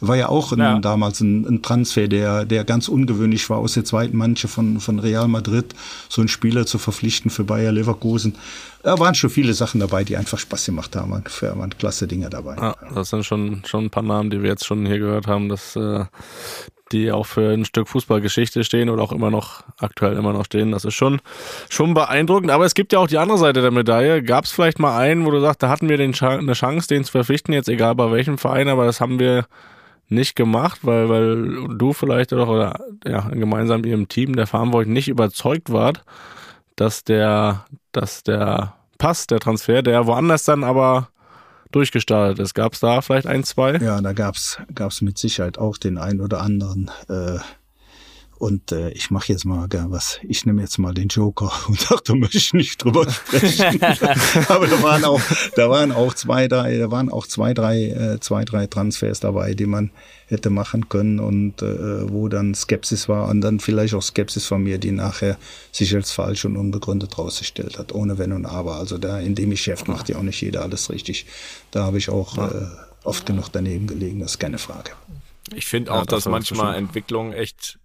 War ja auch ein, Ja. damals ein, ein Transfer, der, der ganz ungewöhnlich war, aus der zweiten Mannschaft von, von Real Madrid, so einen Spieler zu verpflichten für Bayer Leverkusen. Da waren schon viele Sachen dabei, die einfach Spaß gemacht haben. Waren, für- waren klasse Dinge dabei. Ja, das sind schon, schon ein paar Namen, die wir jetzt schon hier gehört haben, dass äh, die auch für ein Stück Fußballgeschichte stehen oder auch immer noch aktuell immer noch stehen. Das ist schon, schon beeindruckend. Aber es gibt ja auch die andere Seite der Medaille. Gab es vielleicht mal einen, wo du sagst, da hatten wir den eine Chance, den zu verpflichten, jetzt egal bei welchem Verein, aber das haben wir nicht gemacht, weil, weil du vielleicht oder, oder ja, gemeinsam mit ihrem Team der Verantwortlichen nicht überzeugt wart, dass der, dass der Pass, der Transfer, der woanders dann aber durchgestartet ist. Gab es da vielleicht ein, zwei? Ja, da gab's gab's mit Sicherheit auch den einen oder anderen. Äh, und äh, ich mache jetzt mal gar was. Ich nehme jetzt mal den Joker und sag, da möchte ich nicht drüber sprechen. Aber da waren auch, da waren auch zwei, drei, da waren auch zwei, drei, äh, zwei, drei Transfers dabei, die man hätte machen können und äh, wo dann Skepsis war und dann vielleicht auch Skepsis von mir, die nachher sich als falsch und unbegründet rausgestellt hat, ohne Wenn und Aber. Also da in dem Geschäft macht ja auch nicht jeder alles richtig. Da habe ich auch äh, oft genug daneben gelegen, das ist keine Frage. Ich finde Ja, auch, das dass manchmal. Entwicklung echt,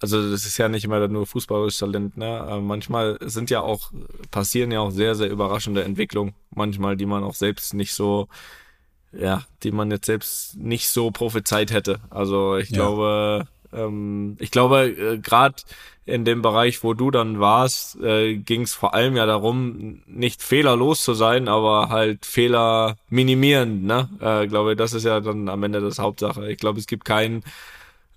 also das ist ja nicht immer nur fußballisches Talent, ne? Manchmal sind ja auch, passieren ja auch sehr, sehr überraschende Entwicklungen, manchmal, die man auch selbst nicht so, ja, die man jetzt selbst nicht so prophezeit hätte. Also ich Ja. glaube, ähm, ich glaube, äh, gerade in dem Bereich, wo du dann warst, äh, ging es vor allem ja darum, nicht fehlerlos zu sein, aber halt Fehler minimieren. Ne? Äh, glaube, das ist ja dann am Ende das Hauptsache. Ich glaube, es gibt keinen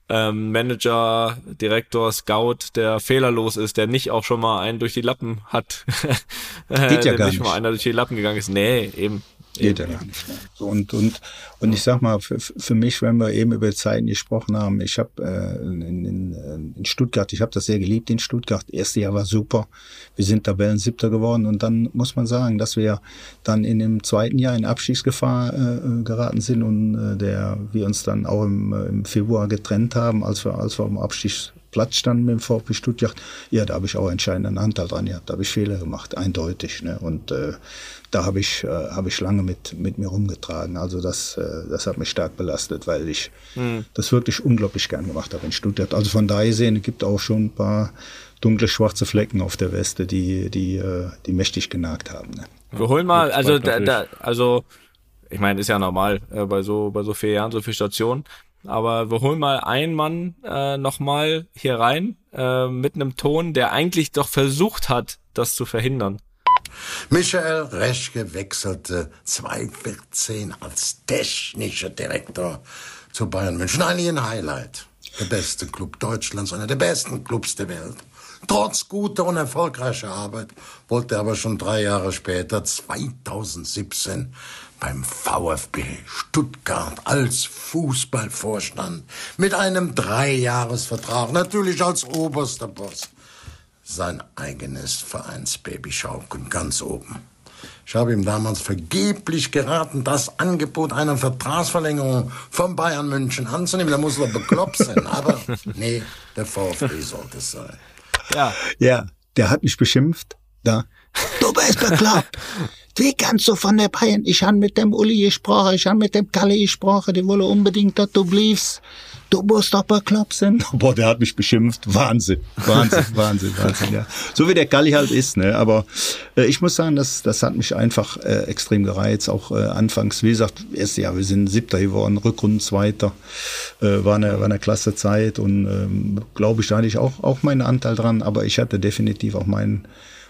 ähm, Manager, Direktor, Scout, der fehlerlos ist, der nicht auch schon mal einen durch die Lappen hat. Geht ja der gar nicht nicht. mal einer durch die Lappen gegangen ist. Nee, eben. Geht ja gar nicht. Und, und, und ich sag mal, für, für mich, wenn wir eben über Zeiten gesprochen haben, ich habe äh, in, in, in Stuttgart, ich habe das sehr geliebt in Stuttgart. Erste Jahr war super. Wir sind Tabellen-Siebter geworden und dann muss man sagen, dass wir dann in dem zweiten Jahr in Abstiegsgefahr äh, geraten sind und äh, der wir uns dann auch im, äh, im Februar getrennt haben, als wir, als wir am Abstiegsplatz standen mit dem VfB Stuttgart. Ja, da habe ich auch entscheidenden Anteil dran gehabt. Da habe ich Fehler gemacht, eindeutig. Ne? Und äh, da habe ich, äh, habe ich lange mit, mit mir rumgetragen. Also das, äh, das hat mich stark belastet, weil ich das wirklich unglaublich gern gemacht habe in Stuttgart. Also von daher sehen, es gibt auch schon ein paar dunkle schwarze Flecken auf der Weste, die, die, äh, die mächtig genagt haben. Ne? Wir holen mal, also da, da, also ich meine, ist ja normal äh, bei so bei so vier Jahren so viel Stationen. Aber wir holen mal einen Mann äh, nochmal hier rein äh, mit einem Ton, der eigentlich doch versucht hat, das zu verhindern. Michael Reschke wechselte 2014 als technischer Direktor zu Bayern München. Eigentlich ein Highlight. Der beste Club Deutschlands, einer der besten Clubs der Welt. Trotz guter und erfolgreicher Arbeit wollte er aber schon drei Jahre später, 2017, beim VfB Stuttgart als Fußballvorstand mit einem Dreijahresvertrag, natürlich als oberster Boss, sein eigenes Vereinsbaby schaukeln, ganz oben. Ich habe ihm damals vergeblich geraten, das Angebot einer Vertragsverlängerung von Bayern München anzunehmen. Da muss er bekloppt sein. Aber nee, der VfB sollte es sein. Ja, Ja, der hat mich beschimpft. Da. Du bist bekloppt. Wie kannst du von der Bayern? Ich han mit dem Uli gesprochen, ich han mit dem Kalle gesprochen, die wollen unbedingt, dass du bliebst. Du musst doch bekloppt sein. Boah, der hat mich beschimpft. Wahnsinn. Wahnsinn, Wahnsinn, Wahnsinn, ja. So wie der Kalli halt ist, ne. Aber äh, ich muss sagen, das, das hat mich einfach äh, extrem gereizt. Auch äh, anfangs, wie gesagt, erst Jahr, wir sind Siebter geworden, Rückrunden Zweiter. Äh, war, eine, war eine klasse Zeit und ähm, glaube ich, da hatte ich auch, auch meinen Anteil dran, aber ich hatte definitiv auch meinen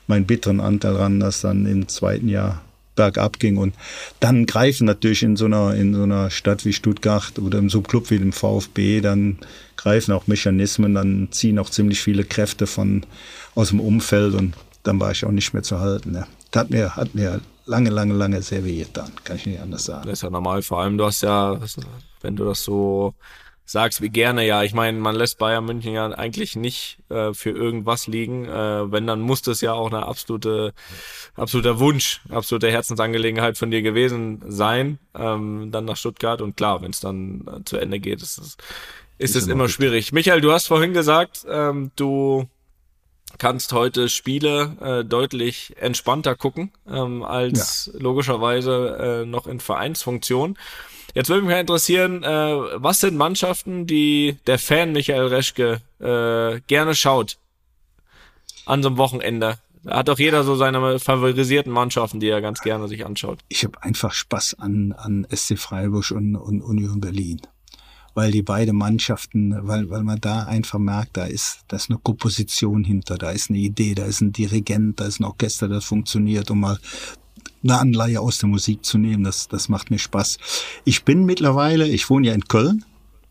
meinen bitteren Anteil dran, dass dann im zweiten Jahr bergab ging und dann greifen natürlich in so einer in so einer Stadt wie Stuttgart oder in so einem Club wie dem VfB dann greifen auch Mechanismen, dann ziehen auch ziemlich viele Kräfte von aus dem Umfeld und dann war ich auch nicht mehr zu halten. Ne. Das hat mir hat mir lange lange lange sehr weh getan, kann ich nicht anders sagen. das ist ja normal. Vor allem, du hast ja, wenn du das so sagst wie gerne, ja, ich meine, man lässt Bayern München ja eigentlich nicht äh, für irgendwas liegen. Äh, wenn, dann muss das ja auch eine absolute, absoluter Wunsch, absolute Herzensangelegenheit von dir gewesen sein, ähm, dann nach Stuttgart. Und klar, wenn es dann äh, zu Ende geht, ist es, ist es immer schwierig. Michael, du hast vorhin gesagt, ähm, du kannst heute Spiele äh, deutlich entspannter gucken ähm, als logischerweise äh, noch in Vereinsfunktion. Jetzt würde mich interessieren, äh, was sind Mannschaften, die der Fan Michael Reschke äh, gerne schaut an so einem Wochenende? Da hat doch jeder so seine favorisierten Mannschaften, die er ganz gerne sich anschaut. ich habe einfach Spaß an, an SC Freiburg und, und Union Berlin. Weil die beide Mannschaften, weil, weil man da einfach merkt, da ist, da ist eine Komposition hinter, da ist eine Idee, da ist ein Dirigent, da ist ein Orchester, das funktioniert, um mal eine Anleihe aus der Musik zu nehmen, das, das macht mir Spaß. Ich bin mittlerweile, ich wohne ja in Köln,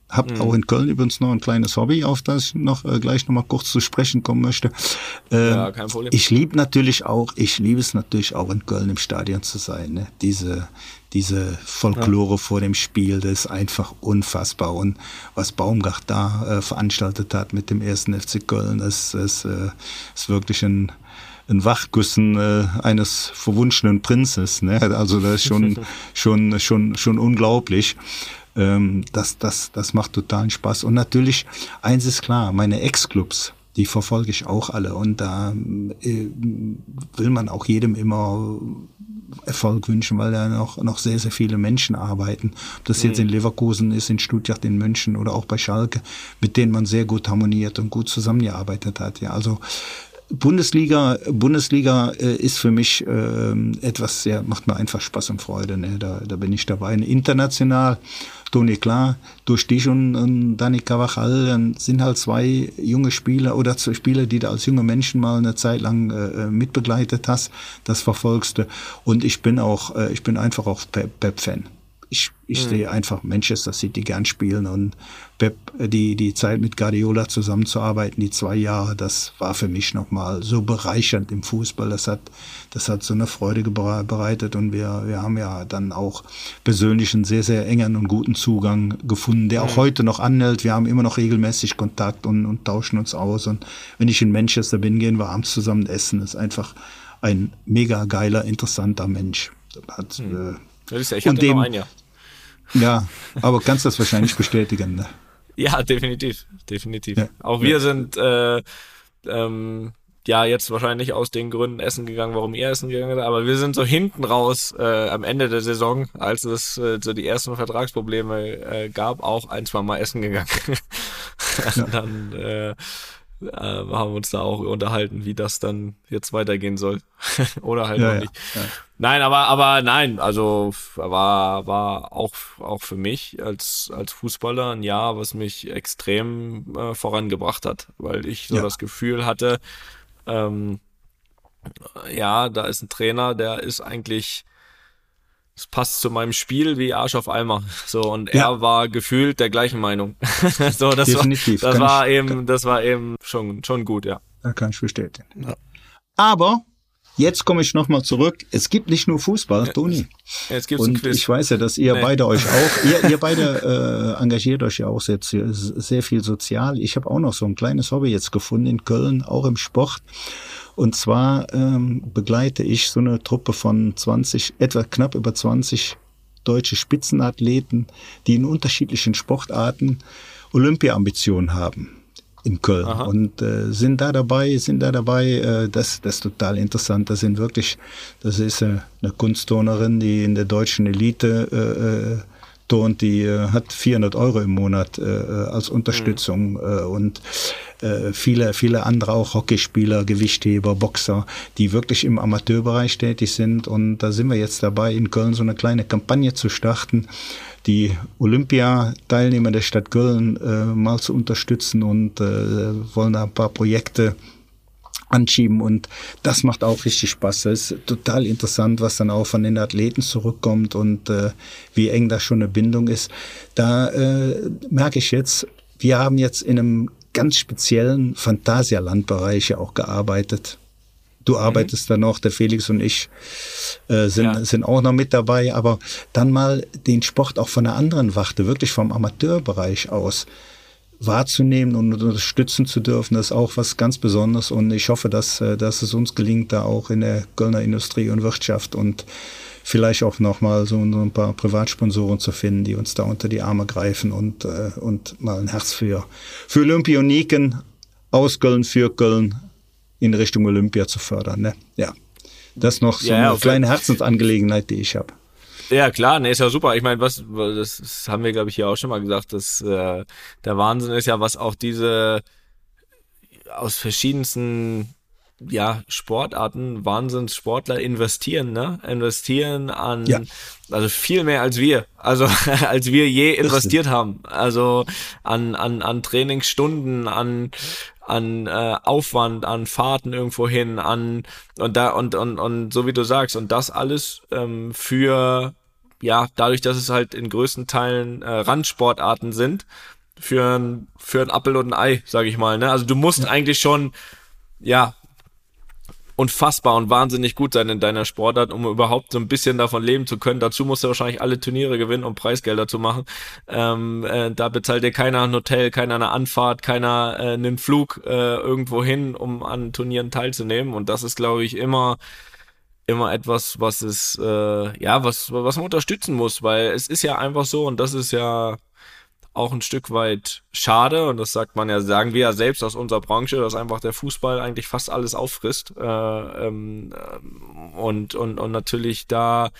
habe auch in Köln übrigens noch ein kleines Hobby, auf das ich noch äh, gleich noch mal kurz zu sprechen kommen möchte. Ähm, Ja, kein Problem. Ich liebe natürlich auch, ich liebe es natürlich auch in Köln im Stadion zu sein. Ne? Diese, diese Folklore vor dem Spiel, das ist einfach unfassbar. Und was Baumgart da äh, veranstaltet hat mit dem ersten FC Köln, das, das äh, ist wirklich ein ein Wachgüssen äh, eines verwunschenen Prinzes. Ne? Also das ist schon, schon, schon, schon unglaublich. Ähm, das, das, das macht totalen Spaß. Und natürlich, eins ist klar, meine Ex-Clubs, die verfolge ich auch alle. Und da äh, will man auch jedem immer Erfolg wünschen, weil da noch, noch sehr, sehr viele Menschen arbeiten. Ob das jetzt in Leverkusen ist, in Stuttgart, in München oder auch bei Schalke, mit denen man sehr gut harmoniert und gut zusammengearbeitet hat. Ja, also Bundesliga, Bundesliga äh, ist für mich äh, etwas sehr, macht mir einfach Spaß und Freude. Ne? Da, da bin ich dabei. International Toni, klar, durch dich und, und Dani Cavachal dann sind halt zwei junge Spieler oder zwei Spieler, die du als junge Menschen mal eine Zeit lang äh, mitbegleitet hast, das verfolgst du. Und ich bin auch, äh, ich bin einfach auch Pep-Fan ich, ich mhm. sehe einfach Manchester City gern spielen und Pep, die, die Zeit mit Guardiola zusammenzuarbeiten, die zwei Jahre, das war für mich nochmal so bereichernd im Fußball. Das hat, das hat so eine Freude bereitet und wir, wir haben ja dann auch persönlich einen sehr, sehr engen und guten Zugang gefunden, der auch mhm. heute noch anhält. Wir haben immer noch regelmäßig Kontakt und, und tauschen uns aus. Und wenn ich in Manchester bin, gehen wir abends zusammen essen. Das ist einfach ein mega geiler, interessanter Mensch. Hat, mhm. äh, ich hatte und dem, noch ein Jahr. Ja, aber kannst das wahrscheinlich bestätigen. Ne? Ja, definitiv, definitiv. Ja. Auch wir ja. sind äh, ähm, ja jetzt wahrscheinlich aus den Gründen essen gegangen, warum ihr essen gegangen seid, aber wir sind so hinten raus äh, am Ende der Saison, als es äh, so die ersten Vertragsprobleme äh, gab, auch ein, zwei Mal essen gegangen. ja. dann äh, äh, haben wir uns da auch unterhalten, wie das dann jetzt weitergehen soll. Oder halt ja, auch nicht. Ja. Nein, aber, aber nein, also war, war auch, auch für mich als, als Fußballer ein Jahr, was mich extrem äh, vorangebracht hat, weil ich so das Gefühl hatte, ähm, ja, da ist ein Trainer, der ist eigentlich es passt zu meinem Spiel wie Arsch auf Eimer. So, und ja. er war gefühlt der gleichen Meinung. so, das Definitiv. war, das war ich, eben, das war eben schon, schon gut, ja. Da kann ich bestätigen. Ja. Aber Jetzt komme ich nochmal zurück. Es gibt nicht nur Fußball, Toni. Jetzt gibt's Und ich weiß ja, dass ihr nee. beide euch auch, ihr, ihr beide äh, engagiert euch ja auch sehr, sehr viel sozial. Ich habe auch noch so ein kleines Hobby jetzt gefunden in Köln, auch im Sport. Und zwar ähm, begleite ich so eine Truppe von 20, etwa knapp über 20 deutsche Spitzenathleten, die in unterschiedlichen Sportarten Olympia-Ambitionen haben in Köln Aha. und äh, sind da dabei, sind da dabei. Äh, das, das ist total interessant. Das sind wirklich, das ist äh, eine Kunstturnerin, die in der deutschen Elite äh, äh turnt, die äh, hat 400 Euro im Monat äh, als Unterstützung mhm. äh, und äh, viele, viele andere auch Hockeyspieler, Gewichtheber, Boxer, die wirklich im Amateurbereich tätig sind. Und da sind wir jetzt dabei, in Köln so eine kleine Kampagne zu starten, die Olympiateilnehmer der Stadt Köln äh, mal zu unterstützen und äh, wollen da ein paar Projekte anschieben und das macht auch richtig Spaß. Das ist total interessant, was dann auch von den Athleten zurückkommt und äh, wie eng da schon eine Bindung ist. Da äh, merke ich jetzt, wir haben jetzt in einem ganz speziellen Phantasialandbereich ja auch gearbeitet. Du mhm. arbeitest mhm. da noch, der Felix und ich äh, sind, ja. sind auch noch mit dabei, aber dann mal den Sport auch von einer anderen Warte, wirklich vom Amateurbereich aus wahrzunehmen und unterstützen zu dürfen, das ist auch was ganz Besonderes und ich hoffe, dass, äh, dass es uns gelingt, da auch in der Kölner Industrie und Wirtschaft und vielleicht auch nochmal so ein paar Privatsponsoren zu finden, die uns da unter die Arme greifen und, äh, und mal ein Herz für, für Olympioniken aus Köln, für Köln in Richtung Olympia zu fördern. Ne? Ja, das ist noch so ja, eine kleine Herzensangelegenheit, die ich habe. Ja, klar, ne, ist ja super. Ich meine, was, das, das haben wir, glaube ich, hier auch schon mal gesagt, dass äh, der Wahnsinn ist ja, was auch diese aus verschiedensten ja, Sportarten, Wahnsinnssportler investieren, ne? Investieren an, ja. also viel mehr als wir, also als wir je investiert haben. Also an, an, an Trainingsstunden, an, an äh, Aufwand, an Fahrten irgendwo hin, an und da und und und so wie du sagst und das alles ähm, für ja dadurch, dass es halt in größten Teilen äh, Randsportarten sind, für ein für ein Appel und ein Ei, sage ich mal. Ne? Also du musst ja. eigentlich schon ja unfassbar und wahnsinnig gut sein in deiner Sportart, um überhaupt so ein bisschen davon leben zu können. Dazu musst du wahrscheinlich alle Turniere gewinnen, um Preisgelder zu machen. Ähm, äh, da bezahlt dir keiner ein Hotel, keiner eine Anfahrt, keiner äh, einen Flug äh, irgendwo hin, um an Turnieren teilzunehmen. Und das ist, glaube ich, immer immer etwas, was es äh, ja was was man unterstützen muss, weil es ist ja einfach so und das ist ja auch ein Stück weit schade. Und das sagt man ja, sagen wir ja selbst aus unserer Branche, dass einfach der Fußball eigentlich fast alles auffrisst. Äh, ähm, und, und, und natürlich da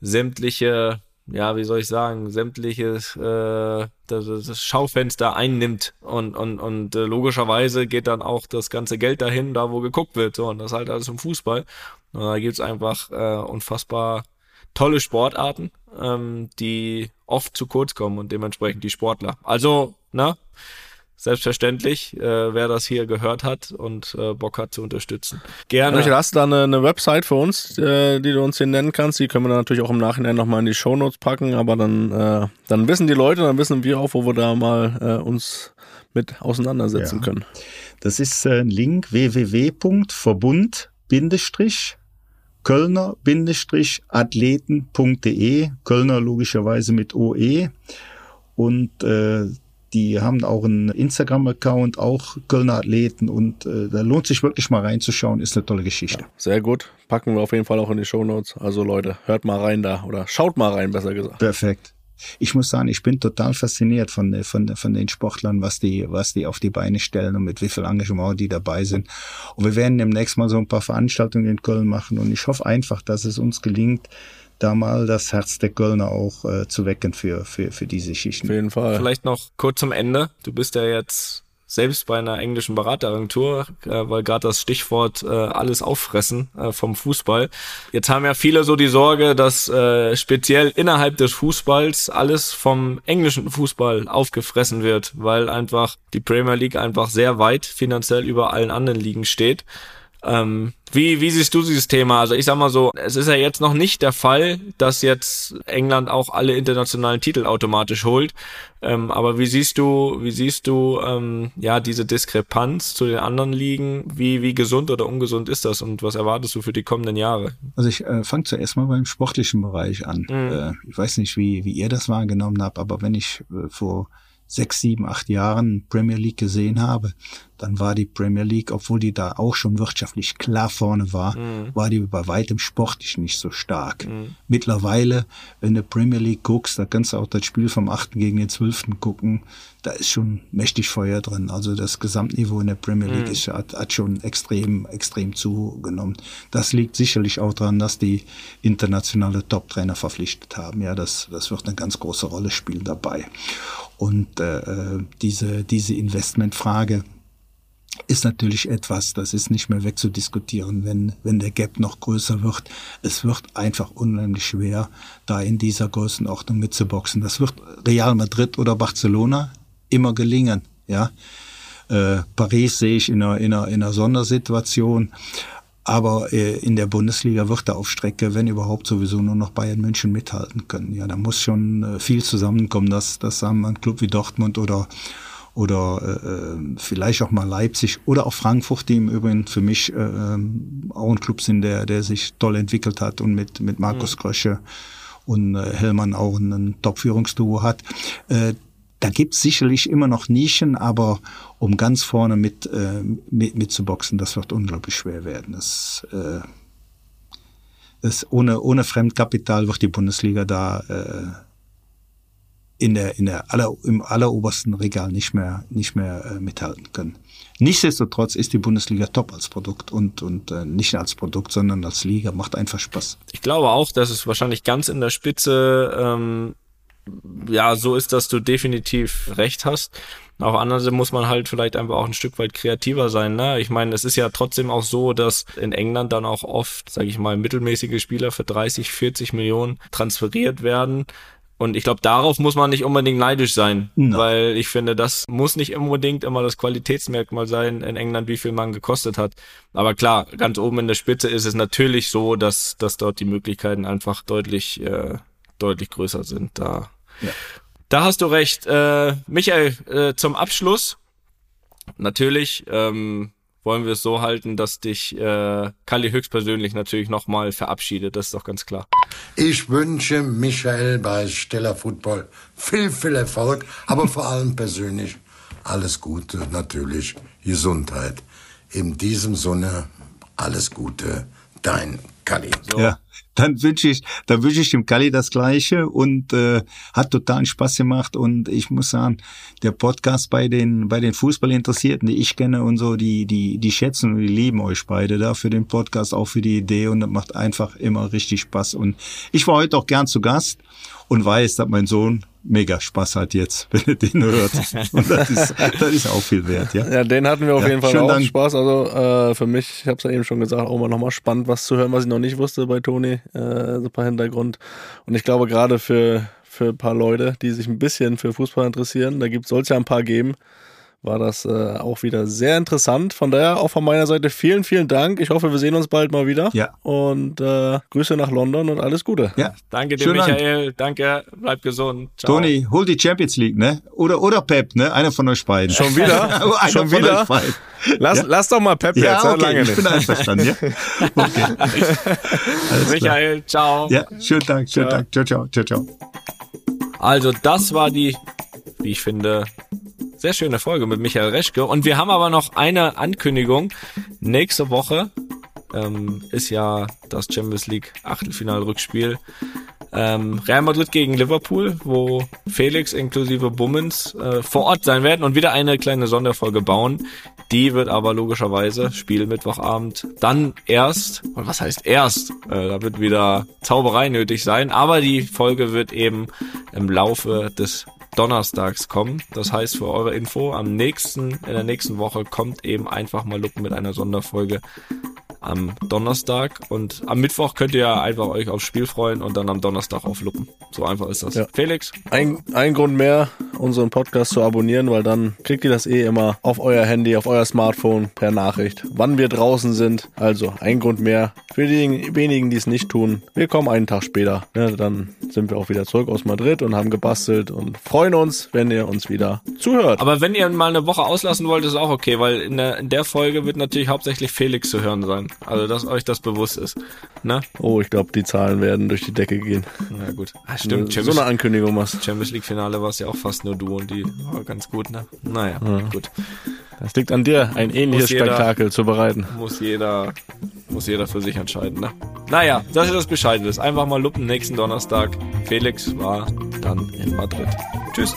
sämtliche, ja, wie soll ich sagen, sämtliches äh, das, das Schaufenster einnimmt. Und, und, und äh, logischerweise geht dann auch das ganze Geld dahin, da wo geguckt wird. So und das halt alles im Fußball. Und da gibt's einfach äh, unfassbar tolle Sportarten, ähm, die oft zu kurz kommen und dementsprechend die Sportler. Also, ne? Selbstverständlich, äh, wer das hier gehört hat und äh, Bock hat zu unterstützen. Gerne. Michael, hast du da eine, eine Website für uns, äh, die du uns hier nennen kannst? Die können wir dann natürlich auch im Nachhinein nochmal in die Shownotes packen, aber dann, äh, dann wissen die Leute, dann wissen wir auch, wo wir da mal äh, uns mit auseinandersetzen Ja. können. Das ist äh, ein Link www.verbund- Kölner-athleten.de, Kölner logischerweise mit OE. Und äh, die haben auch einen Instagram-Account, auch Kölner Athleten. Und äh, da lohnt sich wirklich mal reinzuschauen, ist eine tolle Geschichte. Sehr gut. Packen wir auf jeden Fall auch in die Shownotes. Also Leute, hört mal rein da oder schaut mal rein, besser gesagt. Perfekt. Ich muss sagen, ich bin total fasziniert von, von, von den Sportlern, was die, was die auf die Beine stellen und mit wie viel Engagement die dabei sind. Und wir werden demnächst mal so ein paar Veranstaltungen in Köln machen und ich hoffe einfach, dass es uns gelingt, da mal das Herz der Kölner auch äh, zu wecken für, für, für diese Auf Schichten. jeden Fall. Vielleicht noch kurz zum Ende. Du bist ja jetzt selbst bei einer englischen Berateragentur, äh, weil gerade das Stichwort äh, alles auffressen äh, vom Fußball. Jetzt haben ja viele so die Sorge, dass äh, speziell innerhalb des Fußballs alles vom englischen Fußball aufgefressen wird, weil einfach die Premier League einfach sehr weit finanziell über allen anderen Ligen steht. Ähm, wie, wie siehst du dieses Thema? Also ich sag mal so, es ist ja jetzt noch nicht der Fall, dass jetzt England auch alle internationalen Titel automatisch holt. Ähm, aber wie siehst du, wie siehst du ähm, ja diese Diskrepanz zu den anderen Ligen? Wie, wie gesund oder ungesund ist das und was erwartest du für die kommenden Jahre? Also ich äh, fange zuerst mal beim sportlichen Bereich an. Äh, ich weiß nicht, wie, wie ihr das wahrgenommen habt, aber wenn ich äh, vor sechs, sieben, acht Jahren Premier League gesehen habe, dann war die Premier League, obwohl die da auch schon wirtschaftlich klar vorne war, war die bei weitem sportlich nicht so stark. Mittlerweile, wenn du Premier League guckst, da kannst du auch das Spiel vom 8. gegen den 12. gucken, da ist schon mächtig Feuer drin. Also das Gesamtniveau in der Premier League ist, hat, hat schon extrem, extrem zugenommen. Das liegt sicherlich auch daran, dass die internationale Top-Trainer verpflichtet haben. Ja, das, das wird eine ganz große Rolle spielen dabei. Und äh, äh, diese, diese Investmentfrage ist natürlich etwas, das ist nicht mehr wegzudiskutieren, wenn, wenn der Gap noch größer wird. Es wird einfach unheimlich schwer, da in dieser Größenordnung mitzuboxen. Das wird Real Madrid oder Barcelona immer gelingen, ja. Äh, Paris sehe ich in einer, in einer, in einer Sondersituation. Aber äh, in der Bundesliga wird da auf Strecke, wenn überhaupt, sowieso nur noch Bayern München mithalten können. Ja, da muss schon äh, viel zusammenkommen, dass, dass wir ein Club wie Dortmund oder oder äh, vielleicht auch mal Leipzig oder auch Frankfurt, die im Übrigen für mich äh, ähm, auch ein Club sind, der, der sich toll entwickelt hat und mit, mit Markus Krösche und äh, Hellmann auch ein, ein Top-Führungsduo hat. Äh, da gibt's sicherlich immer noch Nischen, aber um ganz vorne mit, äh, mit, mit zu boxen, das wird unglaublich schwer werden. Das, äh, das ohne, ohne Fremdkapital wird die Bundesliga da äh, in der, in der aller, im allerobersten Regal nicht mehr, nicht mehr äh, mithalten können. Nichtsdestotrotz ist die Bundesliga top als Produkt und, und äh, nicht als Produkt, sondern als Liga. Macht einfach Spaß. Ich glaube auch, dass es wahrscheinlich ganz in der Spitze ähm, ja so ist, dass du definitiv recht hast. Anderen Seite muss man halt vielleicht einfach auch ein Stück weit kreativer sein. Ne? Ich meine, es ist ja trotzdem auch so, dass in England dann auch oft, sage ich mal, mittelmäßige Spieler für 30, 40 Millionen transferiert werden. Und ich glaube, darauf muss man nicht unbedingt neidisch sein, Nein. weil ich finde, das muss nicht unbedingt immer das Qualitätsmerkmal sein in England, wie viel man gekostet hat. Aber klar, ganz oben in der Spitze ist es natürlich so, dass, dass dort die Möglichkeiten einfach deutlich, äh, deutlich größer sind. Da, Ja. da hast du recht. Äh, Michael, äh, zum Abschluss. Natürlich ähm, wollen wir es so halten, dass dich äh, Kali höchstpersönlich natürlich nochmal verabschiedet. Das ist doch ganz klar. Ich wünsche Michael bei Stella Football viel, viel Erfolg, aber vor allem persönlich alles Gute, natürlich Gesundheit. In diesem Sinne alles Gute, dein Kali. Ja, dann wünsche ich, dann wünsche ich dem Kalli das Gleiche und äh, hat totalen Spaß gemacht und ich muss sagen, der Podcast bei den bei den Fußballinteressierten, die ich kenne und so, die die die schätzen und die lieben euch beide da für den Podcast, auch für die Idee und das macht einfach immer richtig Spaß und ich war heute auch gern zu Gast und weiß, dass mein Sohn mega Spaß hat jetzt, wenn er den hört. Und das ist, das ist auch viel wert, ja. Ja, den hatten wir auf Ja, jeden Fall auch Dank. Spaß. Also äh, für mich, ich habe es ja eben schon gesagt, auch mal nochmal spannend, was zu hören, was ich noch nicht wusste bei Toni, äh, so ein paar Hintergrund. Und ich glaube gerade für, für ein paar Leute, die sich ein bisschen für Fußball interessieren, da gibt soll es ja ein paar geben, war das äh, auch wieder sehr interessant. Von daher auch von meiner Seite vielen, vielen Dank. Ich hoffe, wir sehen uns bald mal wieder. Ja. Und äh, Grüße nach London und alles Gute. Ja. Danke dir, Schönen Dank. Michael. Danke. Bleib gesund. Ciao. Toni, hol die Champions League, ne? Oder, oder Pep, ne? Einer von euch beiden. Schon wieder? Einer Schon von wieder? euch beiden. Lass, Ja. lass doch mal Pep jetzt, Ja, ja, okay, lange ich nicht. bin einverstanden, ja? Okay. Michael, ciao. Ja, schönen Dank, schönen Dank. Ciao, ciao, ciao, ciao. Also das war die, wie ich finde, sehr schöne Folge mit Michael Reschke. Und wir haben aber noch eine Ankündigung. Nächste Woche ähm, ist ja das Champions League Achtelfinal-Rückspiel. Ähm, Real Madrid gegen Liverpool, wo Felix inklusive Bummens äh, vor Ort sein werden und wieder eine kleine Sonderfolge bauen. Die wird aber logischerweise Spiel Mittwochabend dann erst, und was heißt erst? Äh, da wird wieder Zauberei nötig sein, aber die Folge wird eben im Laufe des Donnerstags kommen. Das heißt für eure Info, am nächsten, in der nächsten Woche kommt eben einfach mal Luppen mit einer Sonderfolge am Donnerstag und am Mittwoch könnt ihr einfach euch aufs Spiel freuen und dann am Donnerstag auf Luppen. So einfach ist das. Ja. Felix, Ein, ein Grund mehr, unseren Podcast zu abonnieren, weil dann kriegt ihr das eh immer auf euer Handy, auf euer Smartphone per Nachricht, wann wir draußen sind. Also ein Grund mehr. Für die wenigen, die es nicht tun, wir kommen einen Tag später. Ne, dann sind wir auch wieder zurück aus Madrid und haben gebastelt und freuen uns, wenn ihr uns wieder zuhört. aber wenn ihr mal eine Woche auslassen wollt, ist auch okay, weil in der, in der Folge wird natürlich hauptsächlich Felix zu hören sein. Also, dass euch das bewusst ist. Ne? oh, ich glaube, die Zahlen werden durch die Decke gehen. Na gut. Ah, stimmt. so Champions, eine Ankündigung machst. Champions League Finale war es ja auch fast nur du und die war ganz gut, ne? Naja, gut. Das liegt an dir, ein ähnliches jeder- Spektakel zu bereiten. Muss jeder, muss jeder für sich entscheiden, ne? Naja, dass ihr das Bescheid wisst. Einfach mal lupen nächsten Donnerstag. Felix war dann in Madrid. Tschüss.